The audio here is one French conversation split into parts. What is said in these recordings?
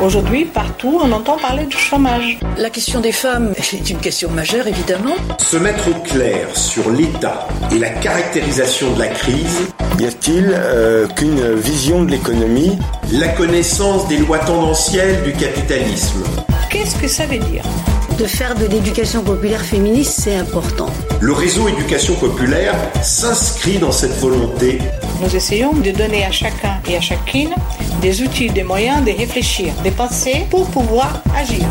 Aujourd'hui, partout, on entend parler du chômage. La question des femmes est une question majeure, évidemment. Se mettre au clair sur l'état et la caractérisation de la crise. Y a-t-il euh, qu'une vision de l'économie? La connaissance des lois tendancielles du capitalisme. Qu'est-ce que ça veut dire? De faire de l'éducation populaire féministe, c'est important. Le réseau éducation populaire s'inscrit dans cette volonté. Nous essayons de donner à chacun et à chacune des outils, des moyens de réfléchir, de penser pour pouvoir agir.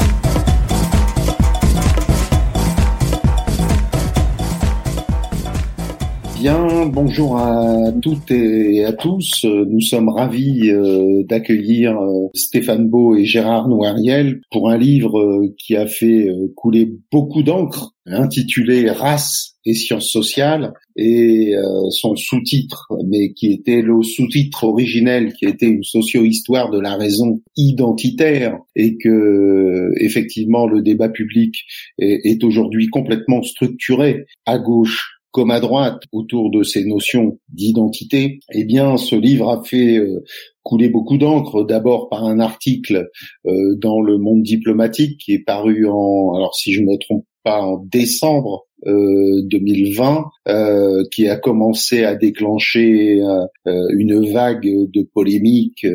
Bien, bonjour à toutes et à tous. Nous sommes ravis euh, d'accueillir euh, Stéphane Beau et Gérard Noiriel pour un livre euh, qui a fait couler beaucoup d'encre, intitulé Race et sciences sociales, et son sous-titre, mais qui était le sous-titre originel, qui était une socio-histoire de la raison identitaire, et que effectivement le débat public est, est aujourd'hui complètement structuré à gauche comme à droite autour de ces notions d'identité, eh bien, ce livre a fait euh, couler beaucoup d'encre. D'abord par un article euh, dans le Monde diplomatique qui est paru en, alors si je ne me trompe pas, en décembre 2020, euh, qui a commencé à déclencher une vague de polémiques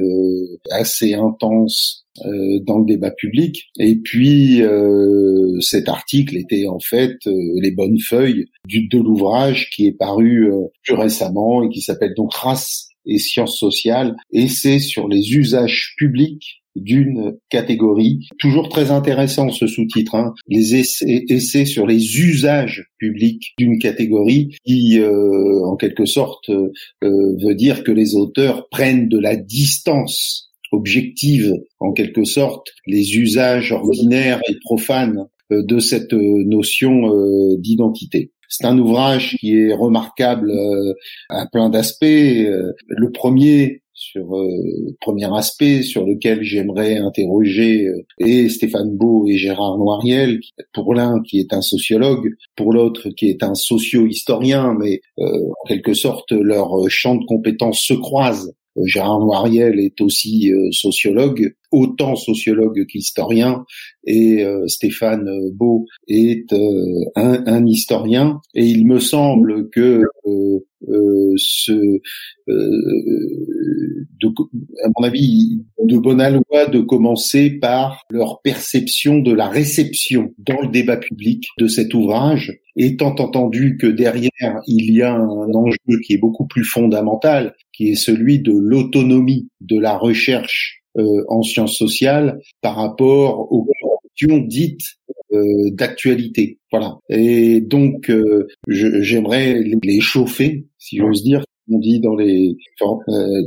assez intense euh, dans le débat public. Et puis euh, cet article était en fait euh, les bonnes feuilles du, de l'ouvrage qui est paru plus récemment et qui s'appelle donc Race et sciences sociales, et c'est sur les usages publics d'une catégorie. Toujours très intéressant ce sous-titre, hein. les essais, essais, sur les usages publics d'une catégorie qui, en quelque sorte, veut dire que les auteurs prennent de la distance objective en quelque sorte les usages ordinaires et profanes euh, de cette euh, notion euh, d'identité. C'est un ouvrage qui est remarquable à plein d'aspects. Le premier, sur premier aspect sur lequel j'aimerais interroger et Stéphane Beau et Gérard Noiriel, pour l'un qui est un sociologue, pour l'autre qui est un socio-historien, mais en quelque sorte leur champ de compétences se croisent euh, Gérard Noiriel est aussi euh, sociologue, autant sociologue qu'historien, et euh, Stéphane Beau est un, un, historien. Et il me semble que ce, de, à mon avis, de bonne loi de commencer par leur perception de la réception dans le débat public de cet ouvrage, étant entendu que derrière il y a un enjeu qui est beaucoup plus fondamental, qui est celui de l'autonomie de la recherche euh, en sciences sociales par rapport aux questions dites euh, d'actualité. Voilà. Et donc, euh, j'aimerais les chauffer, si j'ose dire, on dit dans les,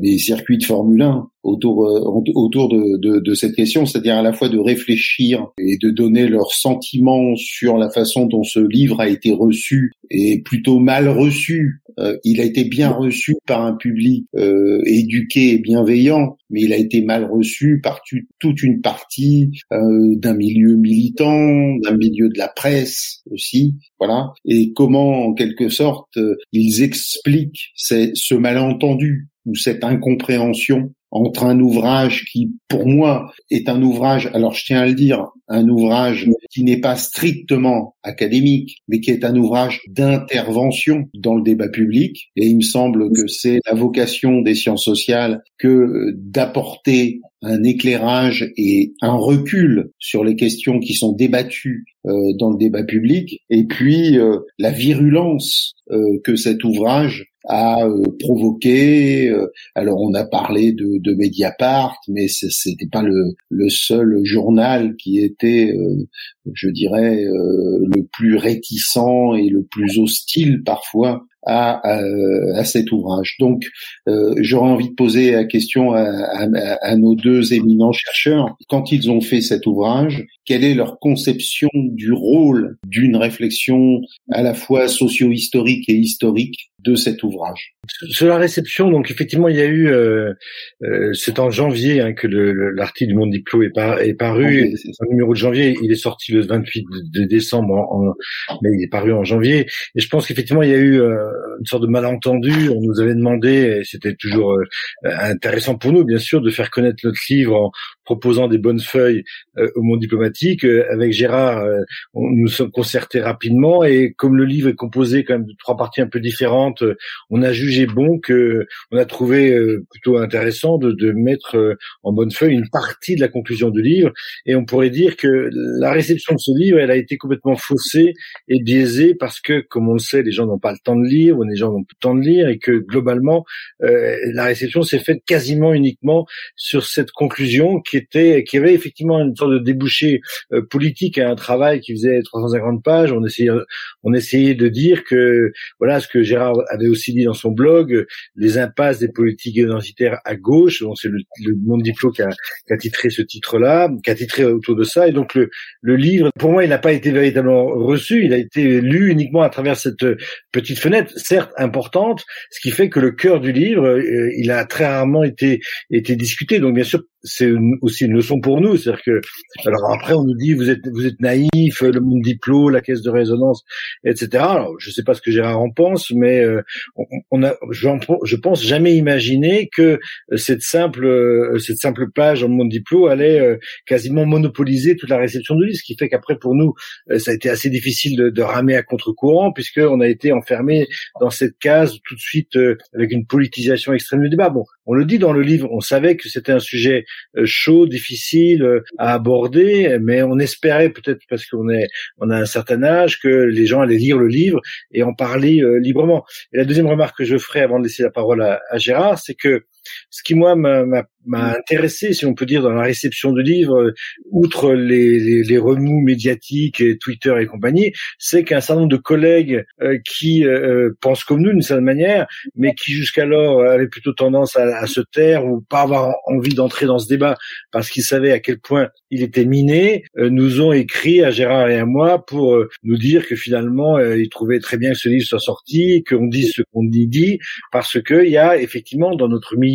les circuits de Formule 1, autour euh, autour de, de, de cette question, c'est-à-dire à la fois de réfléchir et de donner leurs sentiments sur la façon dont ce livre a été reçu et plutôt mal reçu. Euh, il a été bien reçu par un public euh, éduqué et bienveillant, mais il a été mal reçu par toute une partie euh, d'un milieu militant, d'un milieu de la presse aussi, voilà. Et comment, en quelque sorte, ils expliquent ce malentendu ou cette incompréhension entre un ouvrage qui, pour moi, est un ouvrage, alors je tiens à le dire, un ouvrage qui n'est pas strictement académique, mais qui est un ouvrage d'intervention dans le débat public. Et il me semble que c'est la vocation des sciences sociales que d'apporter un éclairage et un recul sur les questions qui sont débattues euh, dans le débat public, et puis euh, la virulence euh, que cet ouvrage a provoqué. alors on a parlé de, de Mediapart, mais c'était pas le, le, seul journal qui était, je dirais, le plus réticent et le plus hostile parfois à, à, cet ouvrage. Donc, euh, j'aurais envie de poser la question à, à, nos deux éminents chercheurs. Quand ils ont fait cet ouvrage, quelle est leur conception du rôle d'une réflexion à la fois socio-historique et historique de cet ouvrage? Sur la réception, donc effectivement, il y a eu, euh, euh, c'est en janvier hein, que l'article du Monde Diplo est, est paru. c'est un numéro de janvier. Il est sorti le 28 de décembre, en, mais il est paru en janvier. Et je pense qu'effectivement, il y a eu euh, une sorte de malentendu. On nous avait demandé, et c'était toujours euh, intéressant pour nous, bien sûr, de faire connaître notre livre proposant des bonnes feuilles au monde diplomatique. avec Gérard, on, nous sommes concertés rapidement et comme le livre est composé quand même de trois parties un peu différentes, on a jugé bon que on a trouvé plutôt intéressant de, de mettre en bonne feuille une partie de la conclusion du livre. Et on pourrait dire que la réception de ce livre, elle a été complètement faussée et biaisée parce que, comme on le sait, les gens n'ont pas le temps de lire ou les gens n'ont pas le temps de lire et que globalement, euh, la réception s'est faite quasiment uniquement sur cette conclusion qui était, qui avait effectivement une sorte de débouché euh, politique à un travail qui faisait 350 pages. On essayait, on essayait de dire que, voilà, ce que Gérard avait aussi dit dans son blog, les impasses des politiques identitaires à gauche. Donc c'est le, le Monde Diplo qui a, qui a titré ce titre-là, qui a titré autour de ça. Et donc le, le livre, pour moi, il n'a pas été véritablement reçu. Il a été lu uniquement à travers cette petite fenêtre, certes importante, ce qui fait que le cœur du livre, euh, il a très rarement été été discuté. Donc bien sûr, c'est aussi une leçon pour nous, c'est-à-dire que alors après on nous dit vous êtes vous êtes naïf, le monde diplôme, la caisse de résonance, etc. Alors, je sais pas ce que Gérard en pense, mais euh, on, a je pense jamais imaginé que cette simple euh, cette simple page en monde diplôme allait euh, quasiment monopoliser toute la réception du livre, ce qui fait qu'après pour nous ça a été assez difficile de, de ramer à contre-courant puisque on a été enfermé dans cette case tout de suite avec une politisation extrême du débat. Bon, on le dit dans le livre, on savait que c'était un sujet euh, chaud, difficile euh, à aborder, mais on espérait peut-être parce qu'on est, on a un certain âge que les gens allaient lire le livre et en parler euh, librement. Et la deuxième remarque que je ferai avant de laisser la parole à Gérard, c'est que ce qui moi m'a m'a intéressé, si on peut dire, dans la réception du livre, outre les, les, les remous médiatiques, et Twitter et compagnie, c'est qu'un certain nombre de collègues euh, qui euh, pensent comme nous d'une certaine manière, mais qui jusqu'alors avaient plutôt tendance à, à, se taire ou pas avoir envie d'entrer dans ce débat parce qu'ils savaient à quel point il était miné, euh, nous ont écrit à Gérard et à moi pour nous dire que finalement ils trouvaient très bien que ce livre soit sorti, qu'on dise ce qu'on y dit, parce qu'il y a effectivement dans notre milieu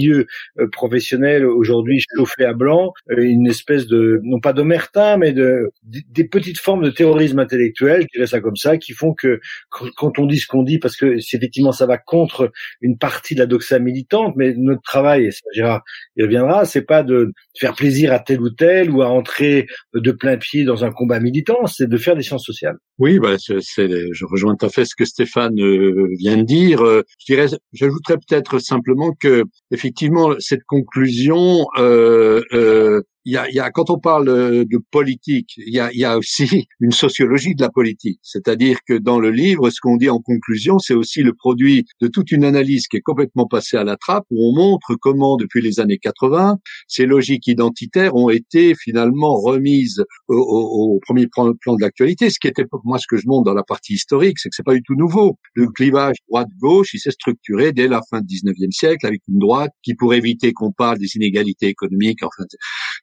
professionnel aujourd'hui chauffé à blanc, euh, une espèce de non pas d'omerta, mais de des petites formes de terrorisme intellectuel, je dirais ça comme ça, qui font que quand on dit ce qu'on dit, parce que effectivement ça va contre une partie de la doxa militante, mais notre travail, et ça Gérard y reviendra, c'est pas de faire plaisir à tel ou tel ou à entrer de plein pied dans un combat militant, c'est de faire des sciences sociales. Oui, bah, c'est, je rejoins tout à fait ce que Stéphane euh, vient de dire. Euh, je dirais, j'ajouterais peut-être simplement que effectivement cette conclusion euh, il y a, y a, quand on parle de politique, il y a, y a, aussi une sociologie de la politique. C'est-à-dire que dans le livre, ce qu'on dit en conclusion, c'est aussi le produit de toute une analyse qui est complètement passée à la trappe, où on montre comment, depuis les années 80, ces logiques identitaires ont été finalement remises au, premier plan de l'actualité. Ce qui était, moi, ce que je montre dans la partie historique, c'est que c'est pas du tout nouveau. Le clivage droite-gauche, il s'est structuré dès la fin du 19e siècle avec une droite qui, pour éviter qu'on parle des inégalités économiques, enfin,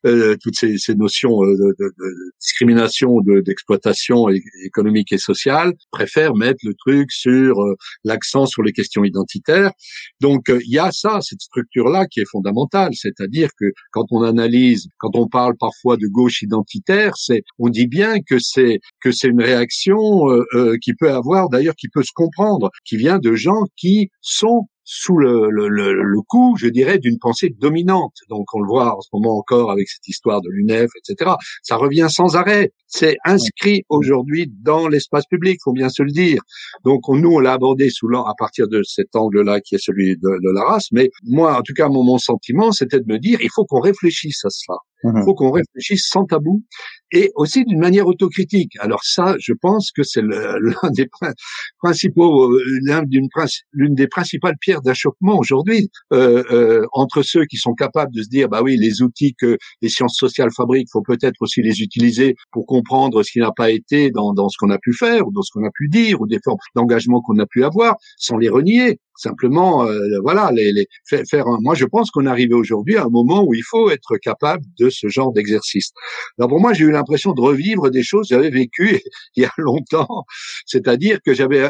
euh, toutes ces, ces notions euh, de, de, de discrimination, d'exploitation économique et sociale, préfère mettre le truc sur euh, l'accent sur les questions identitaires. Donc il y a ça, cette structure-là qui est fondamentale, c'est-à-dire que quand on analyse, quand on parle parfois de gauche identitaire, c'est on dit bien que c'est que c'est une réaction qui peut avoir, d'ailleurs, qui peut se comprendre, qui vient de gens qui sont sous le, le, le, coup, je dirais, d'une pensée dominante. Donc on le voit en ce moment encore avec cette histoire de l'UNEF, etc. Ça revient sans arrêt. C'est inscrit aujourd'hui dans l'espace public, faut bien se le dire. Donc on, nous, on l'a abordé sous à partir de cet angle-là qui est celui de, de, la race. Mais moi, en tout cas, mon, mon sentiment, c'était de me dire, il faut qu'on réfléchisse à cela. Il mmh faut qu'on réfléchisse sans tabou et aussi d'une manière autocritique. Alors ça, je pense que c'est l'un des principaux, euh, l'une des principales pierres d'achoppement aujourd'hui euh, euh, entre ceux qui sont capables de se dire, bah oui, les outils que les sciences sociales fabriquent, faut peut-être aussi les utiliser pour comprendre ce qui n'a pas été dans, dans ce qu'on a pu faire ou dans ce qu'on a pu dire ou des formes d'engagement qu'on a pu avoir, sans les renier. Simplement, euh, voilà, les, les, faire. Un, moi, je pense qu'on est arrivé aujourd'hui à un moment où il faut être capable de ce genre d'exercice. Alors pour moi, j'ai eu l'impression de revivre des choses que j'avais vécues il y a longtemps. C'est-à-dire que j'avais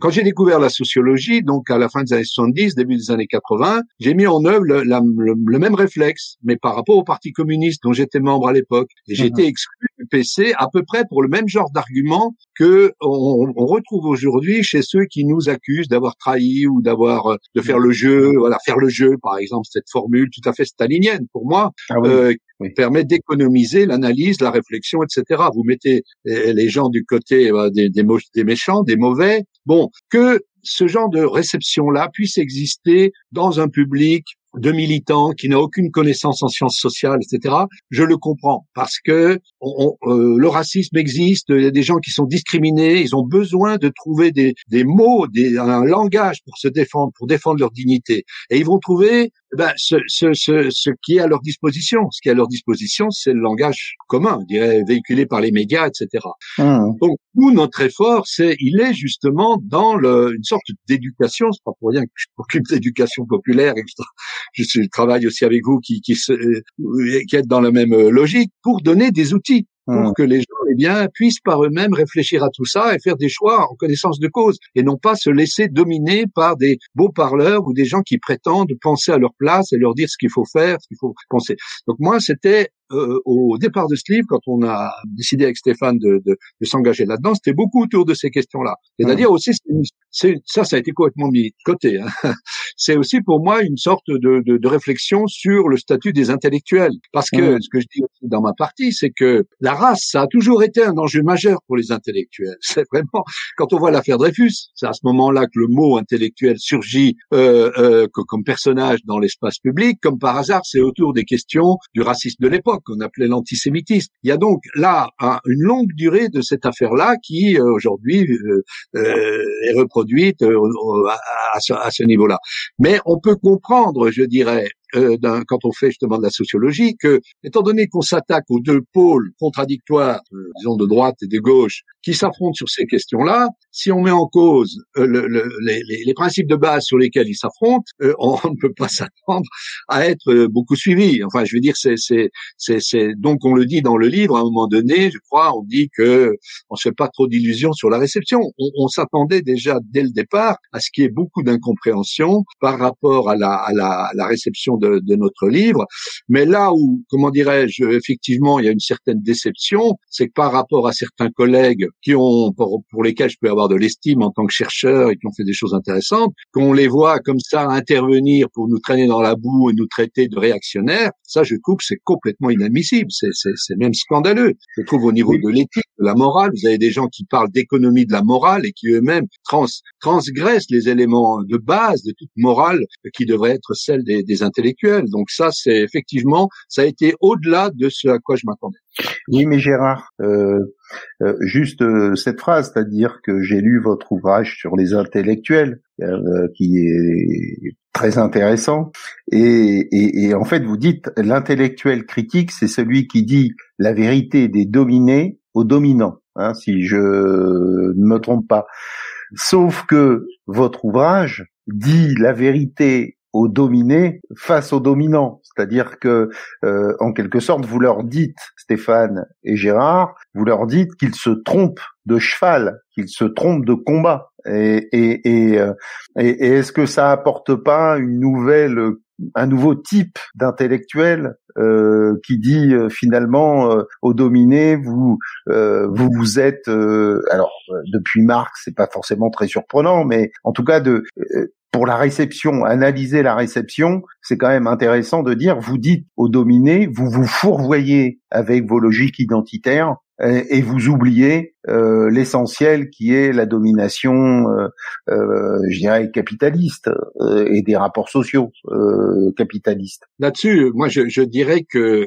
quand j'ai découvert la sociologie, donc à la fin des années 70, début des années 80, j'ai mis en œuvre le, le, même réflexe, mais par rapport au Parti communiste dont j'étais membre à l'époque. Et j'étais mhm. exclu du l'UPC à peu près pour le même genre d'argument que on, on retrouve aujourd'hui chez ceux qui nous accusent d'avoir trahi ou d'avoir euh, de faire le jeu, voilà, faire le jeu, par exemple, cette formule tout à fait stalinienne pour moi, ah euh, permet d'économiser l'analyse, la réflexion, etc. Vous mettez euh, les gens du côté des, des, des méchants, des mauvais. Bon, que ce genre de réception-là puisse exister dans un public de militants qui n'a aucune connaissance en sciences sociales, etc. Je le comprends parce que on, euh, le racisme existe, il y a des gens qui sont discriminés, ils ont besoin de trouver des, des mots, des, un langage pour se défendre, pour défendre leur dignité, et ils vont trouver eh ben, ce, ce, ce, ce, qui est à leur disposition. Ce qui est à leur disposition, c'est le langage commun, je dirais, véhiculé par les médias, etc. Mmh. Donc, nous, notre effort, c'est, il est justement dans le, une sorte d'éducation. C'est pas pour rien que je m'occupe d'éducation populaire, etc. Je, travaille aussi avec vous qui, qui, qui êtes dans la même logique pour donner des outils pour mmh. que les gens eh bien puissent par eux-mêmes réfléchir à tout ça et faire des choix en connaissance de cause et non pas se laisser dominer par des beaux parleurs ou des gens qui prétendent penser à leur place et leur dire ce qu'il faut faire, ce qu'il faut penser. Donc moi c'était euh, au départ de ce livre, quand on a décidé avec Stéphane de, de, de s'engager là-dedans, c'était beaucoup autour de ces questions-là. C'est-à-dire aussi, c'est, ça, ça a été complètement mis de côté. Hein. C'est aussi pour moi une sorte de, de, de, réflexion sur le statut des intellectuels. Parce que ce que je dis dans ma partie, c'est que la race, ça a toujours été un enjeu majeur pour les intellectuels. C'est vraiment, quand on voit l'affaire Dreyfus, c'est à ce moment-là que le mot intellectuel surgit euh, euh, comme personnage dans l'espace public. Comme par hasard, c'est autour des questions du racisme de l'époque qu'on appelait l'antisémitisme. Il y a donc là une longue durée de cette affaire-là qui euh, aujourd'hui euh, euh, est reproduite à, à ce niveau-là. Mais on peut comprendre, je dirais, euh, quand on fait justement de la sociologie, que étant donné qu'on s'attaque aux deux pôles contradictoires, euh, disons de droite et de gauche, qui s'affrontent sur ces questions-là, si on met en cause euh, le, le, les, les, principes de base sur lesquels ils s'affrontent, euh, on, ne peut pas s'attendre à être beaucoup suivi. Enfin, je veux dire, c'est, donc on le dit dans le livre à un moment donné, je crois, on dit que on se fait pas trop d'illusions sur la réception. On, on s'attendait déjà dès le départ à ce qu'il y ait beaucoup d'incompréhension par rapport à la, à la, à la réception de, de, notre livre. Mais là où, comment dirais-je, effectivement, il y a une certaine déception, c'est que par rapport à certains collègues qui ont, pour, lesquels je peux avoir de l'estime en tant que chercheur et qui ont fait des choses intéressantes, qu'on les voit comme ça intervenir pour nous traîner dans la boue et nous traiter de réactionnaires, ça, je trouve que c'est complètement inadmissible. C'est même scandaleux. Je trouve au niveau de l'éthique, de la morale, vous avez des gens qui parlent d'économie de la morale et qui eux-mêmes trans, transgressent les éléments de base de toute morale qui devrait être celle des, des intellectuels. Donc ça, c'est effectivement, ça a été au-delà de ce à quoi je m'attendais. Oui, mais Gérard, euh, euh, juste euh, cette phrase, c'est-à-dire que j'ai lu votre ouvrage sur les intellectuels, qui est très intéressant, et, en fait vous dites l'intellectuel critique, c'est celui qui dit la vérité des dominés aux dominants, hein, si je ne me trompe pas. Sauf que votre ouvrage dit la vérité aux dominés face aux dominants. C'est-à-dire que, euh, en quelque sorte, vous leur dites, Stéphane et Gérard, vous leur dites qu'ils se trompent de cheval, qu'ils se trompent de combat. Et, et, et, euh, est-ce que ça apporte pas une nouvelle un nouveau type d'intellectuel euh, qui dit euh, finalement euh, aux dominés vous vous vous êtes alors depuis Marx c'est pas forcément très surprenant mais en tout cas de pour la réception, analyser la réception, c'est quand même intéressant de dire, vous dites aux dominés, vous vous fourvoyez avec vos logiques identitaires et, vous oubliez euh, l'essentiel qui est la domination, euh, euh, je dirais, capitaliste et des rapports sociaux capitalistes. Là-dessus, moi, je, je dirais que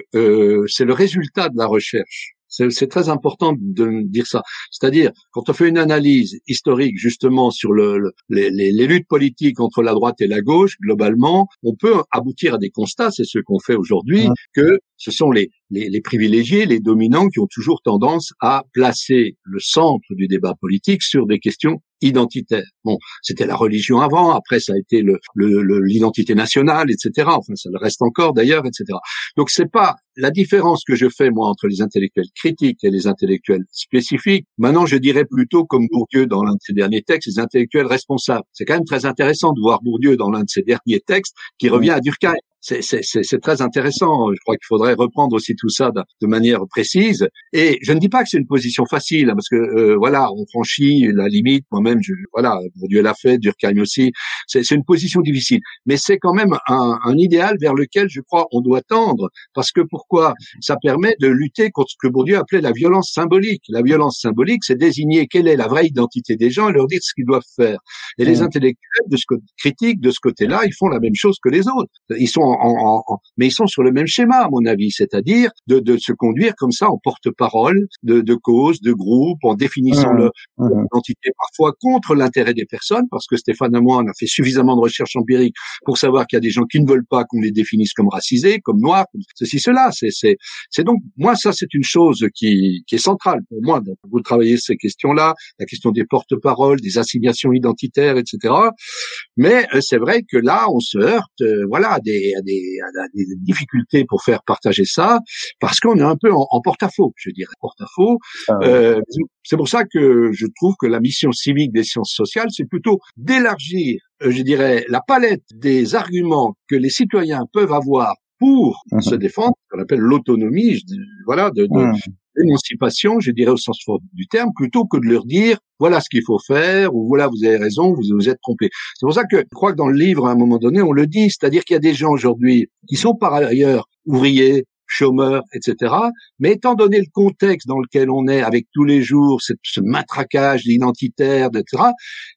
c'est le résultat de la recherche. C'est très important de dire ça. C'est-à-dire, quand on fait une analyse historique justement sur le, les, les, luttes politiques entre la droite et la gauche, globalement, on peut aboutir à des constats, c'est ce qu'on fait aujourd'hui, que ce sont les, les, les, privilégiés, les dominants qui ont toujours tendance à placer le centre du débat politique sur des questions identitaires. Bon, c'était la religion avant, après ça a été l'identité le, le, nationale, etc. Enfin, ça le reste encore d'ailleurs, etc. Donc c'est pas la différence que je fais moi entre les intellectuels critiques et les intellectuels spécifiques. Maintenant, je dirais plutôt comme Bourdieu dans l'un de ses derniers textes, les intellectuels responsables. C'est quand même très intéressant de voir Bourdieu dans l'un de ses derniers textes qui revient à Durkheim c'est très intéressant. Je crois qu'il faudrait reprendre aussi tout ça de, de, manière précise. Et je ne dis pas que c'est une position facile, hein, parce que euh, voilà, on franchit la limite. Moi-même, je, voilà, Dieu l'a fait, Durkheim aussi. C'est une position difficile, mais c'est quand même un, un, idéal vers lequel je crois on doit tendre, parce que pourquoi? Ça permet de lutter contre ce que Bourdieu appelait la violence symbolique. La violence symbolique, c'est désigner quelle est la vraie identité des gens et leur dire ce qu'ils doivent faire. Et les intellectuels de ce côté critique de ce côté-là, ils font la même chose que les autres. Ils sont en, mais ils sont sur le même schéma, à mon avis, c'est-à-dire de, de, se conduire comme ça en porte-parole de, de cause, de groupe, en définissant mmh. l'identité parfois contre l'intérêt des personnes, parce que Stéphane et moi, on a fait suffisamment de recherches empiriques pour savoir qu'il y a des gens qui ne veulent pas qu'on les définisse comme racisés, comme noirs, comme ceci, cela. C'est, c'est, c'est donc, moi, ça, c'est une chose qui, qui est centrale pour moi. Donc, vous travaillez ces questions-là, la question des porte-paroles, des assignations identitaires, etc. Mais euh, c'est vrai que là, on se heurte, euh, voilà, à des, des, à des, difficultés pour faire partager ça, parce qu'on est un peu en, porte-à-faux, je dirais, porte-à-faux. Ah euh, c'est pour ça que je trouve que la mission civique des sciences sociales, c'est plutôt d'élargir, je dirais, la palette des arguments que les citoyens peuvent avoir pour mmh se défendre, qu'on appelle l'autonomie, voilà, de, de, mmh l'émancipation, je dirais au sens fort du terme, plutôt que de leur dire voilà ce qu'il faut faire ou voilà vous avez raison, vous vous êtes trompé. C'est pour ça que je crois que dans le livre à un moment donné on le dit, c'est-à-dire qu'il y a des gens aujourd'hui qui sont par ailleurs ouvriers, chômeurs, etc. Mais étant donné le contexte dans lequel on est avec tous les jours, ce, matraquage identitaire, etc.,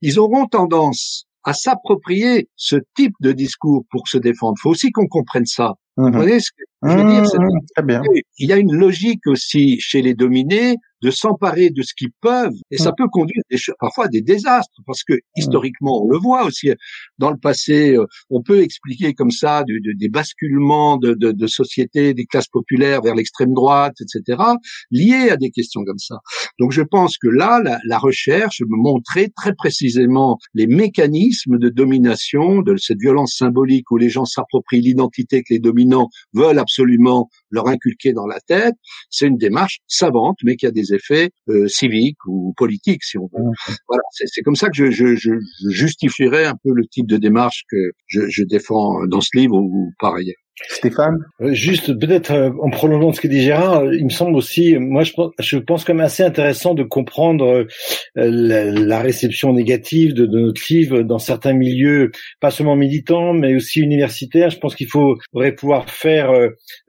ils auront tendance à s'approprier ce type de discours pour se défendre. Il faut aussi qu'on comprenne ça. Vous mmh voyez ce que je veux dire mmh, Très bien. Il y a une logique aussi chez les dominés de s'emparer de ce qu'ils peuvent, et ça mmh. peut conduire parfois à des désastres, parce que historiquement, on le voit aussi dans le passé, euh, on peut expliquer comme ça des basculements de, de, de sociétés, des classes populaires vers l'extrême droite, etc., liés à des questions comme ça. Donc je pense que là, la, la recherche montrait très précisément les mécanismes de domination, de cette violence symbolique où les gens s'approprient l'identité que les dominants veulent absolument leur inculquer dans la tête. C'est une démarche savante, mais qui a des effets euh, civiques ou politiques, si on veut. Mmh. Voilà, c'est comme ça que je, je, je, justifierais un peu le type de démarche que je, je défends dans ce livre ou par ailleurs. Stéphane euh, Juste peut-être euh, en prolongeant ce que dit Gérard, euh, il me semble aussi, moi je pense, je pense quand même assez intéressant de comprendre la, réception négative de, de, notre livre dans certains milieux, pas seulement militants, mais aussi universitaires. Je pense qu'il faudrait pouvoir faire,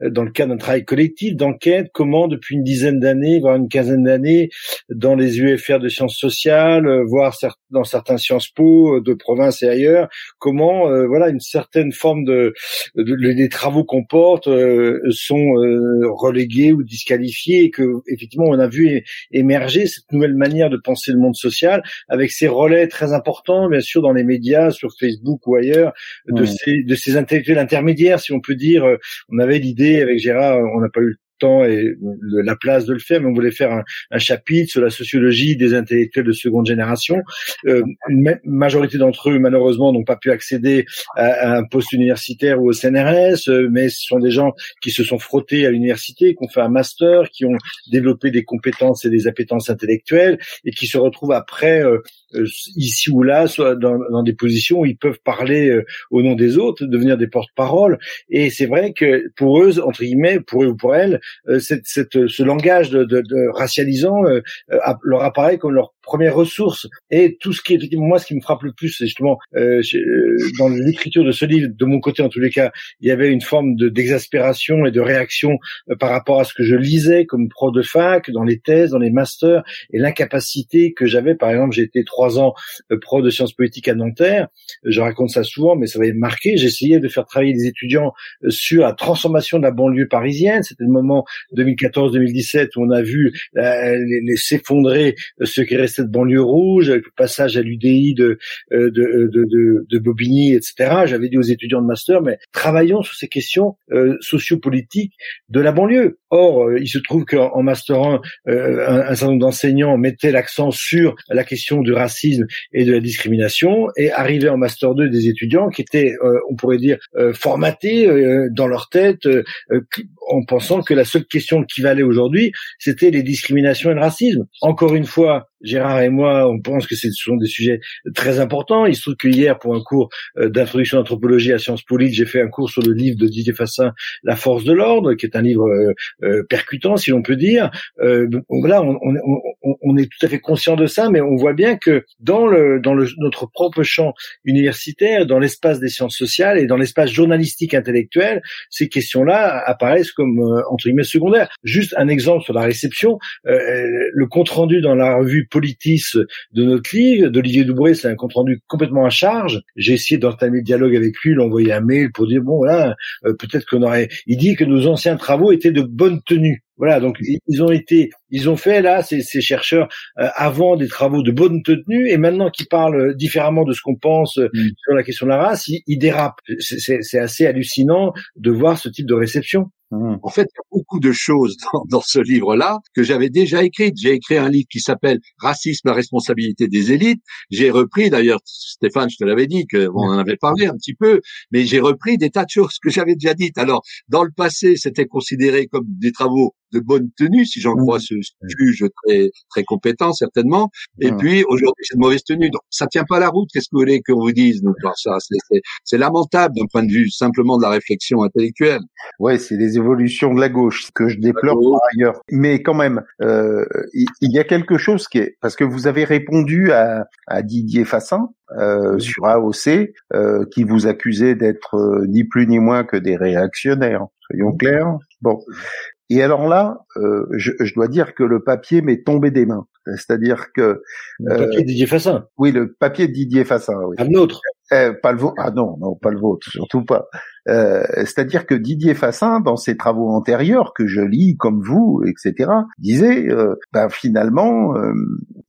dans le cadre d'un travail collectif, d'enquête, comment depuis une dizaine d'années, voire une quinzaine d'années, dans les UFR de sciences sociales, voire dans certains Sciences Po de province et ailleurs, comment voilà une certaine forme de, de, de travaux qu'on porte euh, sont euh, relégués ou disqualifiés et que effectivement on a vu émerger cette nouvelle manière de penser le monde social avec ces relais très importants bien sûr dans les médias sur Facebook ou ailleurs de ces de ces intellectuels intermédiaires si on peut dire. On avait l'idée avec Gérard on n'a pas eu temps et la place de le faire, mais on voulait faire un, chapitre sur la sociologie des intellectuels de seconde génération. Euh, une majorité d'entre eux, malheureusement, n'ont pas pu accéder à, un poste universitaire ou au CNRS, euh, mais ce sont des gens qui se sont frottés à l'université, qui ont fait un master, qui ont développé des compétences et des appétences intellectuelles, et qui se retrouvent après euh, euh, ici ou là, soit dans, dans, des positions où ils peuvent parler au nom des autres, devenir des porte-parole. Et c'est vrai que pour eux, entre guillemets, pour eux ou pour elles, euh, cette, cette, ce langage de racialisant euh, euh, leur apparaît comme leur première ressource. Et tout ce qui est moi, ce qui me frappe le plus, c'est justement euh, dans l'écriture de ce livre, de mon côté en tous les cas, il y avait une forme de d'exaspération et de réaction par rapport à ce que je lisais comme pro de fac, dans les thèses, dans les masters, et l'incapacité que j'avais. Par exemple, j'ai été trois ans pro de sciences politiques à Nanterre. Je raconte ça souvent, mais ça m'avait marqué. J'essayais de faire travailler les étudiants sur la transformation de la banlieue parisienne. C'était le moment 2014-2017 où on a vu euh, s'effondrer ce qui restait de banlieue rouge, avec le passage à l'UDI de, euh, de, euh, de, de, de, Bobigny, etc. J'avais dit aux étudiants de master, mais travaillons sur ces questions euh, sociopolitiques de la banlieue. Or, il se trouve qu'en master 1, un, un certain nombre d'enseignants mettaient l'accent sur la question du racisme et de la discrimination, et arrivaient en master 2 des étudiants qui étaient, on pourrait dire, formatés dans leur tête en pensant que la seule question qui valait aujourd'hui, c'était les discriminations et le racisme. Encore une fois, Gérard et moi, on pense que ce sont des sujets très importants. Il se trouve que hier, pour un cours euh, d'introduction d'anthropologie à Sciences Politiques, j'ai fait un cours sur le livre de Didier Fassin, La force de l'ordre, qui est un livre euh, percutant, si l'on peut dire. Euh, là, on, on, on, est tout à fait conscient de ça, mais on voit bien que dans le dans le, notre propre champ universitaire, dans l'espace des sciences sociales et dans l'espace journalistique intellectuel, ces questions-là apparaissent comme entre guillemets secondaires. Juste un exemple sur la réception, le compte rendu dans la revue Politis de notre livre d'Olivier Doubré, c'est un compte rendu complètement à charge. J'ai essayé d'entamer le dialogue avec lui, lui envoyer un mail pour dire bon voilà, euh, peut-être qu'on aurait. Il dit que nos anciens travaux étaient de bonne tenue. Voilà, donc ils ont été, ils ont fait là ces, ces chercheurs euh, avant des travaux de bonne tenue et maintenant qu'ils parlent différemment de ce qu'on pense euh, mm. sur la question de la race, ils, ils dérapent. C'est assez hallucinant de voir ce type de réception. Mmh. En fait, il y a beaucoup de choses dans, dans ce livre-là que j'avais déjà écrites. J'ai écrit un livre qui s'appelle Racisme, la responsabilité des élites. J'ai repris, d'ailleurs, Stéphane, je te l'avais dit, que on en avait parlé un petit peu, mais j'ai repris des tas de choses que j'avais déjà dites. Alors, dans le passé, c'était considéré comme des travaux de bonne tenue, si j'en crois ce juge très très compétent certainement. Et puis aujourd'hui, c'est de mauvaise tenue. Donc ça tient pas la route. Qu'est-ce que vous voulez qu'on vous dise Donc ça, c'est lamentable d'un point de vue simplement de la réflexion intellectuelle. Ouais, c'est des évolutions de la gauche que je déplore par ailleurs. Mais quand même, euh, il, y a quelque chose qui est parce que vous avez répondu à, à Didier Fassin euh, sur AOC, euh, qui vous accusait d'être euh, ni plus ni moins que des réactionnaires. Soyons clairs. Bon, et alors là, euh, je, je, dois dire que le papier m'est tombé des mains. C'est-à-dire que le papier de Didier Fassin. Oui, le papier de Didier Fassin. Oui. Un autre. Eh, pas le vôtre. Ah non, non, pas le vôtre, surtout pas. Euh, c'est-à-dire que Didier Fassin, dans ses travaux antérieurs que je lis comme vous, etc., disait, euh, ben, finalement, euh,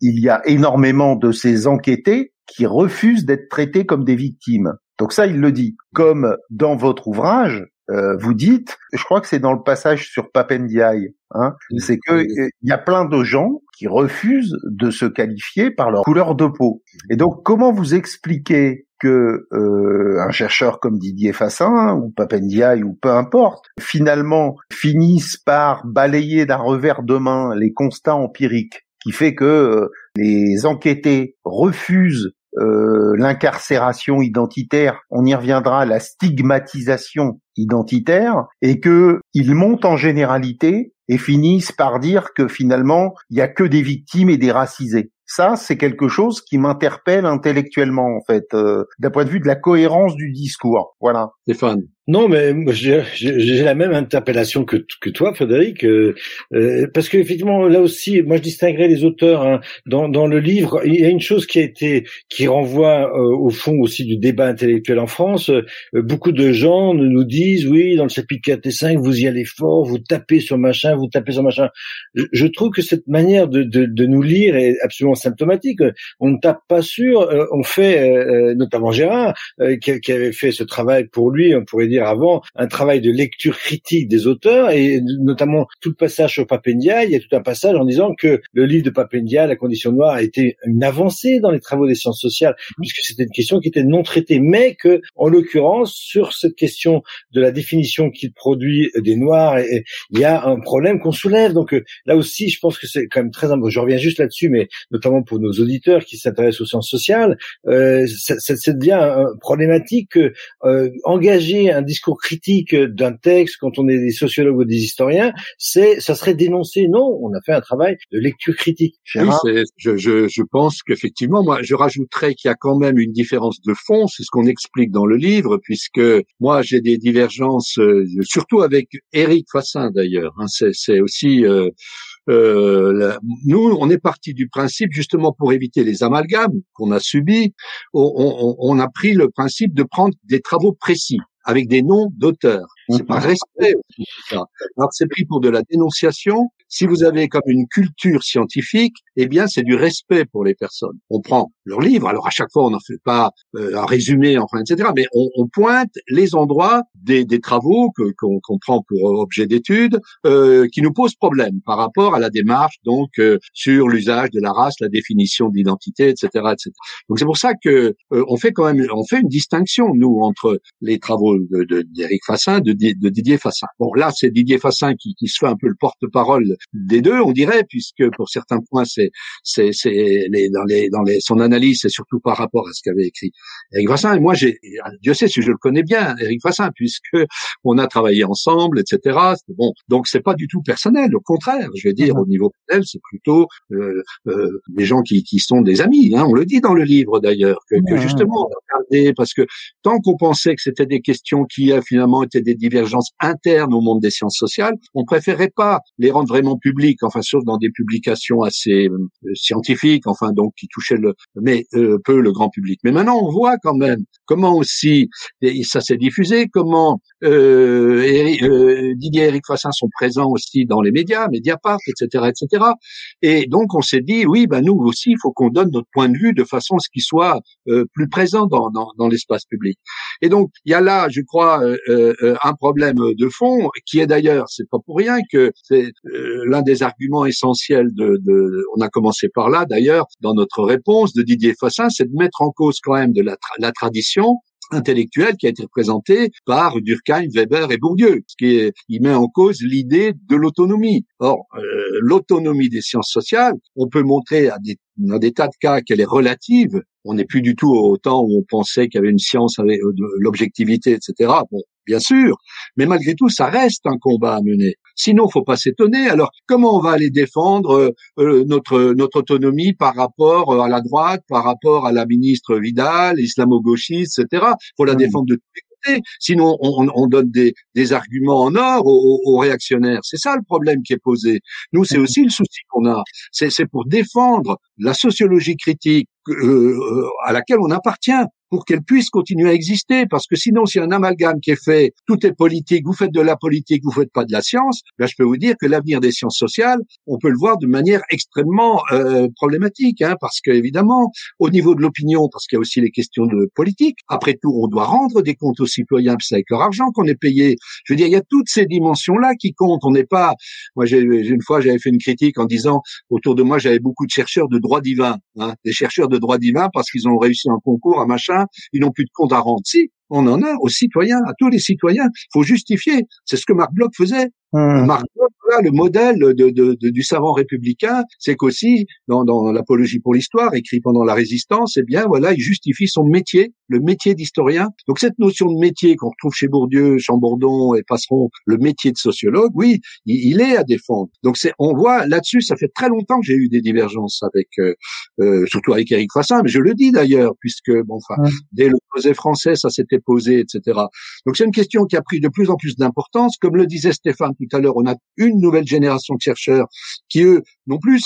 il y a énormément de ces enquêtés qui refusent d'être traités comme des victimes. Donc ça, il le dit. Comme dans votre ouvrage, euh, vous dites, je crois que c'est dans le passage sur Papendiaï, hein, c'est que il y a plein de gens qui refusent de se qualifier par leur couleur de peau. Et donc, comment vous expliquez que euh, un chercheur comme Didier Fassin ou Papendiaï ou peu importe, finalement finissent par balayer d'un revers de main les constats empiriques qui fait que euh, les enquêtés refusent euh, l'incarcération identitaire, on y reviendra, la stigmatisation identitaire, et que ils montent en généralité et finissent par dire que finalement il y a que des victimes et des racisés. Ça, c'est quelque chose qui m'interpelle intellectuellement en fait, euh, d'un point de vue de la cohérence du discours. Voilà. Stéphane. Non, mais j'ai la même interpellation que, que toi, Frédéric, euh, euh, parce que effectivement, là aussi, moi je distinguerai les auteurs hein, dans, dans le livre. Il y a une chose qui a été, qui renvoie euh, au fond aussi du débat intellectuel en France. beaucoup de gens nous disent, oui, dans le chapitre 4 et 5, vous y allez fort, vous tapez sur machin, vous tapez sur machin. Je, trouve que cette manière de, de, de, nous lire est absolument symptomatique. On ne tape pas sur, on fait, notamment Gérard, qui, qui avait fait ce travail pour lui, on pourrait dire avant un travail de lecture critique des auteurs et notamment tout le passage sur Papendia, il y a tout un passage en disant que le livre de Papendia, La condition noire, a été une avancée dans les travaux des sciences sociales puisque c'était une question qui était non traitée, mais que en l'occurrence sur cette question de la définition qu'il produit des noirs, il y a un problème qu'on soulève. Donc euh, là aussi, je pense que c'est quand même très important. Je reviens juste là-dessus, mais pour nos auditeurs qui s'intéressent aux sciences sociales, euh, ça, ça, devient problématique euh, engager un discours critique d'un texte quand on est des sociologues ou des historiens, c'est ça serait dénoncé. Non, on a fait un travail de lecture critique. Oui, je, je, je pense qu'effectivement, moi, je rajouterais qu'il y a quand même une différence de fond. C'est ce qu'on explique dans le livre, puisque moi, j'ai des divergences, euh, surtout avec Éric Fassin d'ailleurs. Hein, c'est aussi euh, nous, on est parti du principe, justement pour éviter les amalgames qu'on a subis, on, on, on, a pris le principe de prendre des travaux précis avec des noms d'auteurs. C'est pas mhm. respect aussi, ça. Alors c'est pris pour de la dénonciation. Si vous avez comme une culture scientifique, eh bien c'est du respect pour les personnes. On prend leurs livres. Alors à chaque fois on n'en fait pas euh, un résumé, enfin etc. Mais on, on pointe les endroits des, des travaux qu'on prend pour objet d'étude euh, qui nous posent problème par rapport à la démarche donc euh, sur l'usage de la race, la définition d'identité, etc., etc. Donc c'est pour ça que euh, on fait quand même on fait une distinction nous entre les travaux d'Éric de, Fassin, de, de, Didier Fassin. Bon là c'est Didier Fassin qui, qui se fait un peu le porte-parole des deux, on dirait, puisque pour certains points, c'est c'est c'est dans les dans les son analyse, c'est surtout par rapport à ce qu'avait écrit Eric Vassin. Et moi, j'ai Dieu sait si je le connais bien, Eric Vassin, puisque on a travaillé ensemble, etc. Bon, donc c'est pas du tout personnel. Au contraire, je vais dire au niveau personnel, c'est plutôt euh, euh, des gens qui, qui sont des amis. Hein, on le dit dans le livre d'ailleurs que, que justement, regardez, parce que tant qu'on pensait que c'était des questions qui euh, finalement étaient des divergences internes au monde des sciences sociales, on préférait pas les rendre vraiment publiques, enfin sauf dans des publications assez euh, scientifiques, enfin donc qui touchaient le mais euh, peu le grand public. Mais maintenant on voit quand même comment aussi et ça s'est diffusé, comment euh, euh, Didier et Eric Fassin sont présents aussi dans les médias, Mediapart, etc., etc. Et donc on s'est dit oui, ben nous aussi il faut qu'on donne notre point de vue de façon à ce qu'il soit plus présent dans, dans, dans l'espace public. Et donc il y a là, je crois, un problème de fond qui est d'ailleurs, c'est pas pour rien que c'est l'un des arguments essentiels de, de, on a commencé par là d'ailleurs dans notre réponse de Didier Fassin, c'est de mettre en cause quand même de la, la tradition intellectuelle qui a été représentée par Durkheim, Weber et Bourdieu, ce qui est, il met en cause l'idée de l'autonomie. Or, euh, l'autonomie des sciences sociales, on peut montrer à des, dans des tas de cas qu'elle est relative. On n'est plus du tout au temps où on pensait qu'il y avait une science avec euh, l'objectivité, etc. Bon, bien sûr, mais malgré tout, ça reste un combat à mener. Sinon, faut pas s'étonner. Alors, comment on va aller défendre euh, euh, notre notre autonomie par rapport à la droite, par rapport à la ministre Vidal, islamo-gauchiste, etc. Faut la mmh. défendre de tous les côtés. Sinon, on, on donne des, des, arguments en or aux, aux réactionnaires. C'est ça le problème qui est posé. Nous, c'est mmh. aussi le souci qu'on a. C'est pour défendre la sociologie critique à laquelle on appartient pour qu'elle puisse continuer à exister. Parce que sinon, si un amalgame qui est fait, tout est politique, vous faites de la politique, vous faites pas de la science, ben, je peux vous dire que l'avenir des sciences sociales, on peut le voir de manière extrêmement euh, problématique, hein, parce qu'évidemment, au niveau de l'opinion, parce qu'il y a aussi les questions de politique, après tout, on doit rendre des comptes aux citoyens, c'est avec leur argent qu'on est payé. Je veux dire, il y a toutes ces dimensions-là qui comptent. On n'est pas, moi, j'ai une fois, j'avais fait une critique en disant, autour de moi, j'avais beaucoup de chercheurs de droit divin, hein, des chercheurs de droit divin parce qu'ils ont réussi un concours, un machin, ils n'ont plus de compte à rendre. On en a aux citoyens, à tous les citoyens. Il faut justifier. C'est ce que Marc Bloch faisait. Mmh. Marc Bloch, le modèle de, du savant républicain, c'est qu'aussi, dans, dans l'apologie pour l'histoire, écrit pendant la résistance, eh bien, voilà, il justifie son métier, le métier d'historien. Donc, cette notion de métier qu'on retrouve chez Bourdieu, Chambordon et Passeron, le métier de sociologue, oui, il, est à défendre. Donc, c'est, on voit là-dessus, ça fait très longtemps que j'ai eu des divergences avec, euh, euh, surtout avec Éric Fassin, mais je le dis d'ailleurs, puisque, bon, enfin, mmh. dès le projet français, ça s'était posé, etc. Donc, c'est une question qui a pris de plus en plus d'importance. Comme le disait Stéphane tout à l'heure, on a une nouvelle génération de chercheurs qui, eux, non plus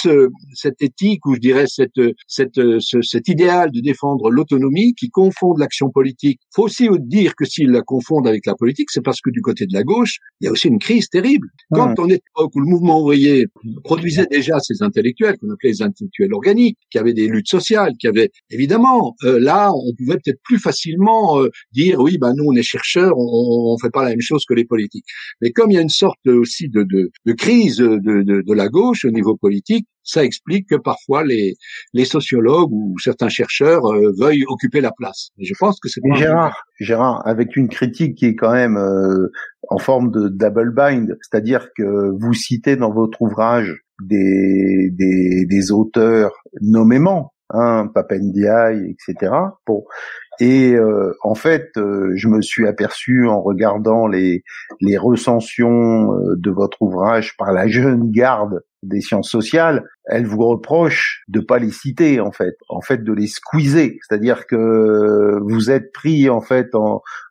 cette éthique ou je dirais cette, cette, cet idéal de défendre l'autonomie qui confondent l'action politique. Faut aussi dire que s'ils la confondent avec la politique, c'est parce que du côté de la gauche, il y a aussi une crise terrible. Quand on est où le mouvement ouvrier produisait déjà ces intellectuels qu'on appelait les intellectuels organiques, qui avaient des luttes sociales, qui avaient évidemment euh, là, on pouvait peut-être plus facilement euh, dire oui, ben nous on est chercheurs, on, on fait pas la même chose que les politiques. Mais comme il y a une sorte aussi de, de, de crise de, de, de, la gauche au niveau politique, ça explique que parfois les, les sociologues ou certains chercheurs euh, veuillent occuper la place. Et je pense que c'est Gérard, Gérard, avec une critique qui est quand même euh, en forme de double bind, c'est-à-dire que vous citez dans votre ouvrage des, des, des auteurs nommément, hein, Papendiaï, etc. Bon, et euh, en fait, euh, je me suis aperçu en regardant les, recensions euh, de votre ouvrage par la jeune garde des sciences sociales, elle vous reproche de pas les citer en fait, en fait de les squeezer, c'est-à-dire que vous êtes pris en fait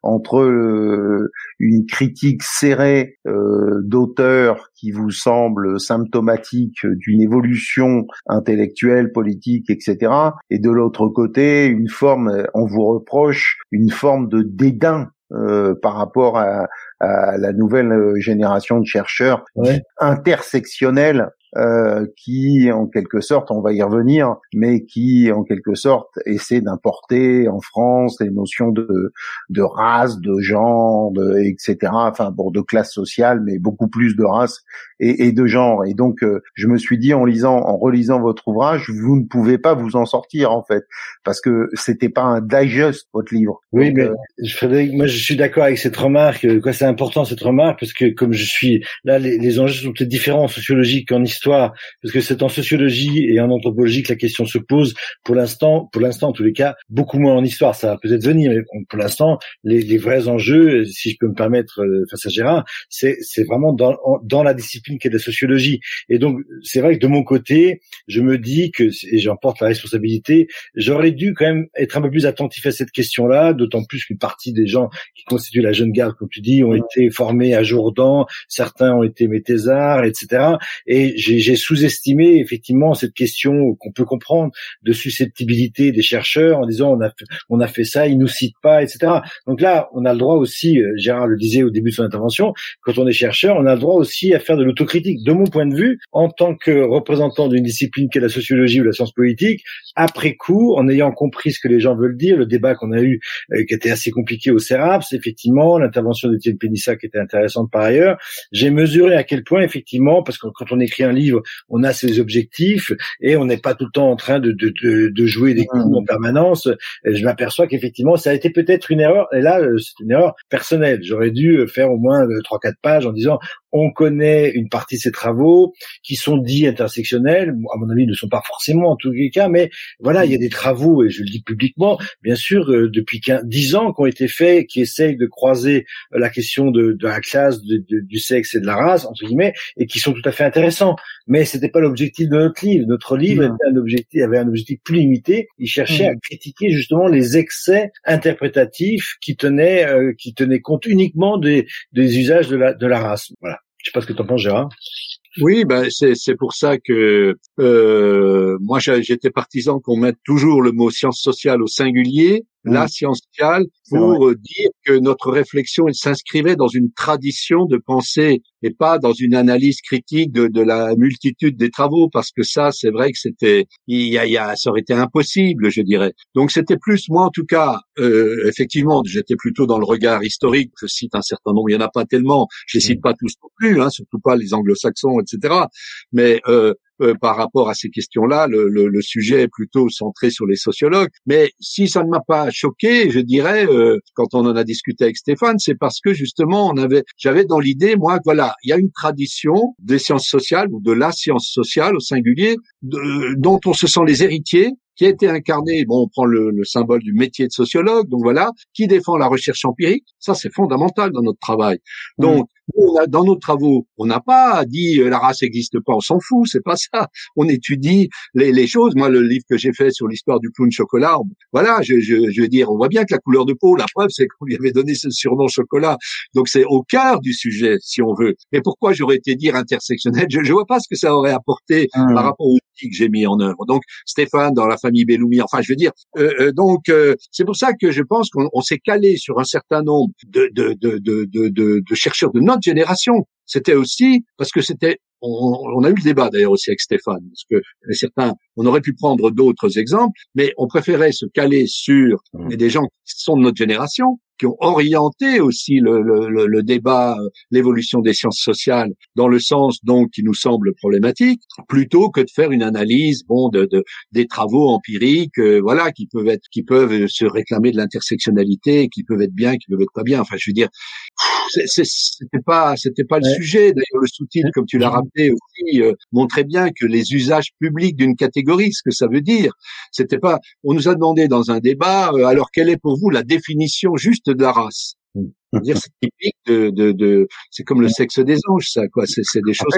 entre euh, une critique serrée euh, d'auteurs qui vous semble symptomatique d'une évolution intellectuelle, politique, etc. Et de l'autre côté, une forme, on vous reproche une forme de dédain euh, par rapport à, à, la nouvelle génération de chercheurs intersectionnels euh, qui, en quelque sorte, on va y revenir, mais qui, en quelque sorte, essaie d'importer en France les notions de, de race, de genre, de, etc. Enfin, bon, de classe sociale, mais beaucoup plus de race et, et de genre. Et donc, euh, je me suis dit en lisant, en relisant votre ouvrage, vous ne pouvez pas vous en sortir en fait, parce que c'était pas un digest votre livre. Oui, mais euh, Frédéric, moi je suis d'accord avec cette remarque. Quoi, c'est important cette remarque parce que comme je suis là, les, les enjeux sont peut-être différents en sociologie qu'en histoire, parce que c'est en sociologie et en anthropologie que la question se pose. Pour l'instant, pour l'instant en tous les cas, beaucoup moins en histoire. Ça va peut-être venir, mais pour l'instant, les, les, vrais enjeux, si je peux me permettre euh, face à Gérard, c'est c'est vraiment dans dans la discipline qu'est la sociologie. Et donc c'est vrai que de mon côté, je me dis que et j'en porte la responsabilité, j'aurais dû quand même être un peu plus attentif à cette question-là, d'autant plus qu'une partie des gens qui constituent la jeune garde, comme tu dis, ont été formés à Jourdan, certains ont été méthésards, etc. Et j'ai sous-estimé effectivement cette question qu'on peut comprendre de susceptibilité des chercheurs en disant on a on a fait ça, ils nous citent pas, etc. Donc là, on a le droit aussi, euh, Gérard le disait au début de son intervention, quand on est chercheur, on a le droit aussi à faire de De mon point de vue, en tant que représentant d'une discipline qu'est la sociologie ou la science politique, après coup, en ayant compris ce que les gens veulent dire, le débat qu'on a eu, euh, qui était assez compliqué au CERAPS, effectivement, l'intervention d'Étienne Pénissa qui était intéressante par ailleurs, j'ai mesuré à quel point, effectivement, parce que quand on écrit un livre, on a ses objectifs et on n'est pas tout le temps en train de, de, de, de jouer des coups en permanence. Je m'aperçois qu'effectivement, ça a été peut-être une erreur, et là, euh, c'est une erreur personnelle. J'aurais dû faire au moins euh, trois, quatre pages en disant on connaît une partie de ces travaux qui sont dits intersectionnels, à mon avis, ne sont pas forcément en tous les cas, mais voilà, il y a des travaux, et je le dis publiquement, bien sûr, euh, depuis 10 ans qui ont été faits, qui essayent de croiser la question de, de la classe, de, de, du sexe et de la race, entre guillemets, et qui sont tout à fait intéressants. Mais c'était pas l'objectif de notre livre. Notre livre avait un objectif, avait un objectif plus limité. Il cherchait à critiquer justement les excès interprétatifs qui tenaient, euh, qui tenaient compte uniquement des, des usages de la, de la race. Voilà. Je sais pas ce que tu en penses, Gérard. Oui, ben c'est pour ça que euh, moi j'étais partisan qu'on mette toujours le mot science sociale au singulier la science sociale pour euh, dire que notre réflexion elle s'inscrivait dans une tradition de pensée et pas dans une analyse critique de, de la multitude des travaux parce que ça c'est vrai que c'était il y a, il y a ça aurait été impossible je dirais. Donc c'était plus moi en tout cas euh, effectivement j'étais plutôt dans le regard historique je cite un certain nombre il y en a pas tellement je les cite mmh. pas tous non plus hein, surtout pas les anglo-saxons etc mais euh, euh, par rapport à ces questions-là. Le, le, le, sujet est plutôt centré sur les sociologues. Mais si ça ne m'a pas choqué, je dirais, euh, quand on en a discuté avec Stéphane, c'est parce que justement, on avait, j'avais dans l'idée, moi, voilà, il y a une tradition des sciences sociales ou de la science sociale au singulier, dont on se sent les héritiers qui a été incarné, bon, on prend le, le, symbole du métier de sociologue, donc voilà, qui défend la recherche empirique, ça c'est fondamental dans notre travail. Donc, on a, dans nos travaux, on n'a pas dit euh, la race n'existe pas, on s'en fout, c'est pas ça. On étudie les, les, choses. Moi, le livre que j'ai fait sur l'histoire du clown chocolat, voilà, je, je, je, veux dire, on voit bien que la couleur de peau, la preuve, c'est qu'on lui avait donné ce surnom chocolat. Donc c'est au cœur du sujet, si on veut. Mais pourquoi j'aurais été dire intersectionnel? Je, je vois pas ce que ça aurait apporté mmh. par rapport aux que j'ai mis en œuvre. Donc Stéphane, dans la famille Belloumi, enfin, je veux dire, euh, euh, donc euh, c'est pour ça que je pense qu'on s'est calé sur un certain nombre de, de, de, de, de, de chercheurs de notre génération. C'était aussi parce que c'était on, a eu le débat d'ailleurs aussi avec Stéphane, parce que certains, on aurait pu prendre d'autres exemples, mais on préférait se caler sur mmh. des gens qui sont de notre génération, qui ont orienté aussi le, le, le débat, euh, l'évolution des sciences sociales dans le sens donc qui nous semble problématique, plutôt que de faire une analyse bon de, de des travaux empiriques, euh, voilà, qui peuvent être, qui peuvent se réclamer de l'intersectionnalité, qui peuvent être bien, qui peuvent être pas bien. Enfin, je veux dire, c'était pas, c'était pas le sujet. D'ailleurs, le sous-titre, comme tu l'as rappelé aussi, euh, montrait bien que les usages publics d'une catégorie, ce que ça veut dire, c'était pas. On nous a demandé dans un débat, alors quelle est pour vous la définition juste de la race. Dire c'est typique de, de, de c'est comme le sexe des anges ça quoi. C'est c'est des choses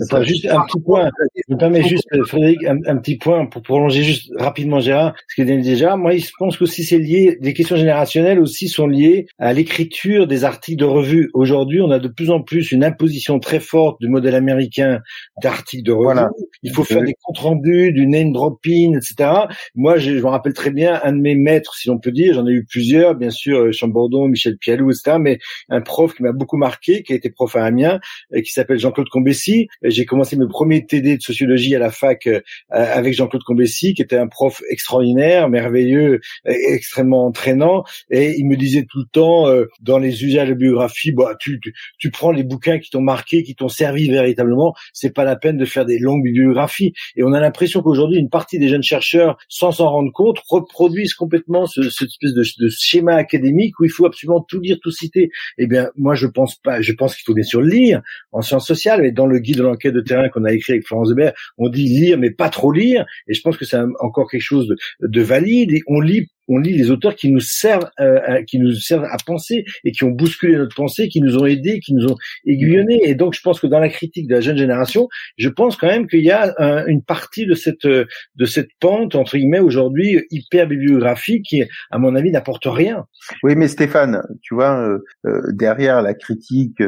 Attends, juste un petit point. Je me permets juste Frédéric un, un, petit point pour prolonger juste rapidement Gérard ce que dit déjà moi je pense qu'aussi c'est lié les questions générationnelles aussi sont liées à l'écriture des articles de revue aujourd'hui on a de plus en plus une imposition très forte du modèle américain d'articles de revue voilà. il faut faire des comptes rendus du name dropping etc moi je, je me rappelle très bien un de mes maîtres si on peut dire. J'en ai eu plusieurs bien sûr Chambordon Michel Piaget jaloux, etc. Mais un prof qui m'a beaucoup marqué, qui a été prof à Amiens, qui s'appelle Jean-Claude Combessi. J'ai commencé mes premiers TD de sociologie à la fac avec Jean-Claude Combessi, qui était un prof extraordinaire, merveilleux, extrêmement entraînant, et il me disait tout le temps dans les usages de biographie, bah tu, tu, tu prends les bouquins qui t'ont marqué, qui t'ont servi véritablement. C'est pas la peine de faire des longues bibliographies. Et on a l'impression qu'aujourd'hui, une partie des jeunes chercheurs, sans s'en rendre compte, reproduisent complètement ce, cette espèce de, de, schéma académique où il faut absolument tout tout citer. Eh bien, moi, je pense pas. Je pense qu'il faut bien sûr lire en sciences sociales, mais dans le guide de l'enquête de terrain qu'on a écrit avec Florence Debert, on dit lire, mais pas trop lire. Et je pense que c'est encore quelque chose de valide. Et on lit on lit les auteurs qui nous servent, euh, qui nous servent à penser et qui ont bousculé notre pensée, qui nous ont aidés, qui nous ont aiguillonnés. Et donc, je pense que dans la critique de la jeune génération, je pense quand même qu'il y a une partie de cette de cette pente entre guillemets aujourd'hui hyper bibliographique qui, à mon avis, n'apporte rien. Oui, mais Stéphane, tu vois, euh, euh, derrière la critique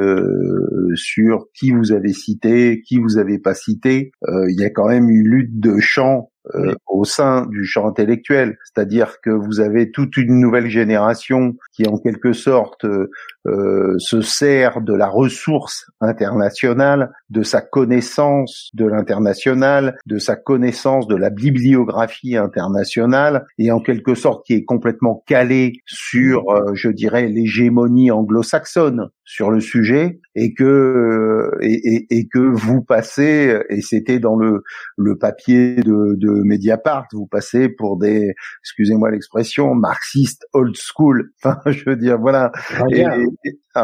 sur qui vous avez cité, qui vous avez pas cité, il y a quand même une lutte de champ euh, au sein du champ intellectuel, c'est-à-dire que vous avez toute une nouvelle génération qui en quelque sorte euh, euh, se sert de la ressource internationale, de sa connaissance de l'international, de sa connaissance de la bibliographie internationale, et en quelque sorte qui est complètement calé sur, je dirais, l'hégémonie anglo-saxonne sur le sujet, et que et, et, et que vous passez, et c'était dans le le papier de, de Mediapart, vous passez pour des, excusez-moi l'expression, marxistes old school. Enfin, je veux dire, voilà.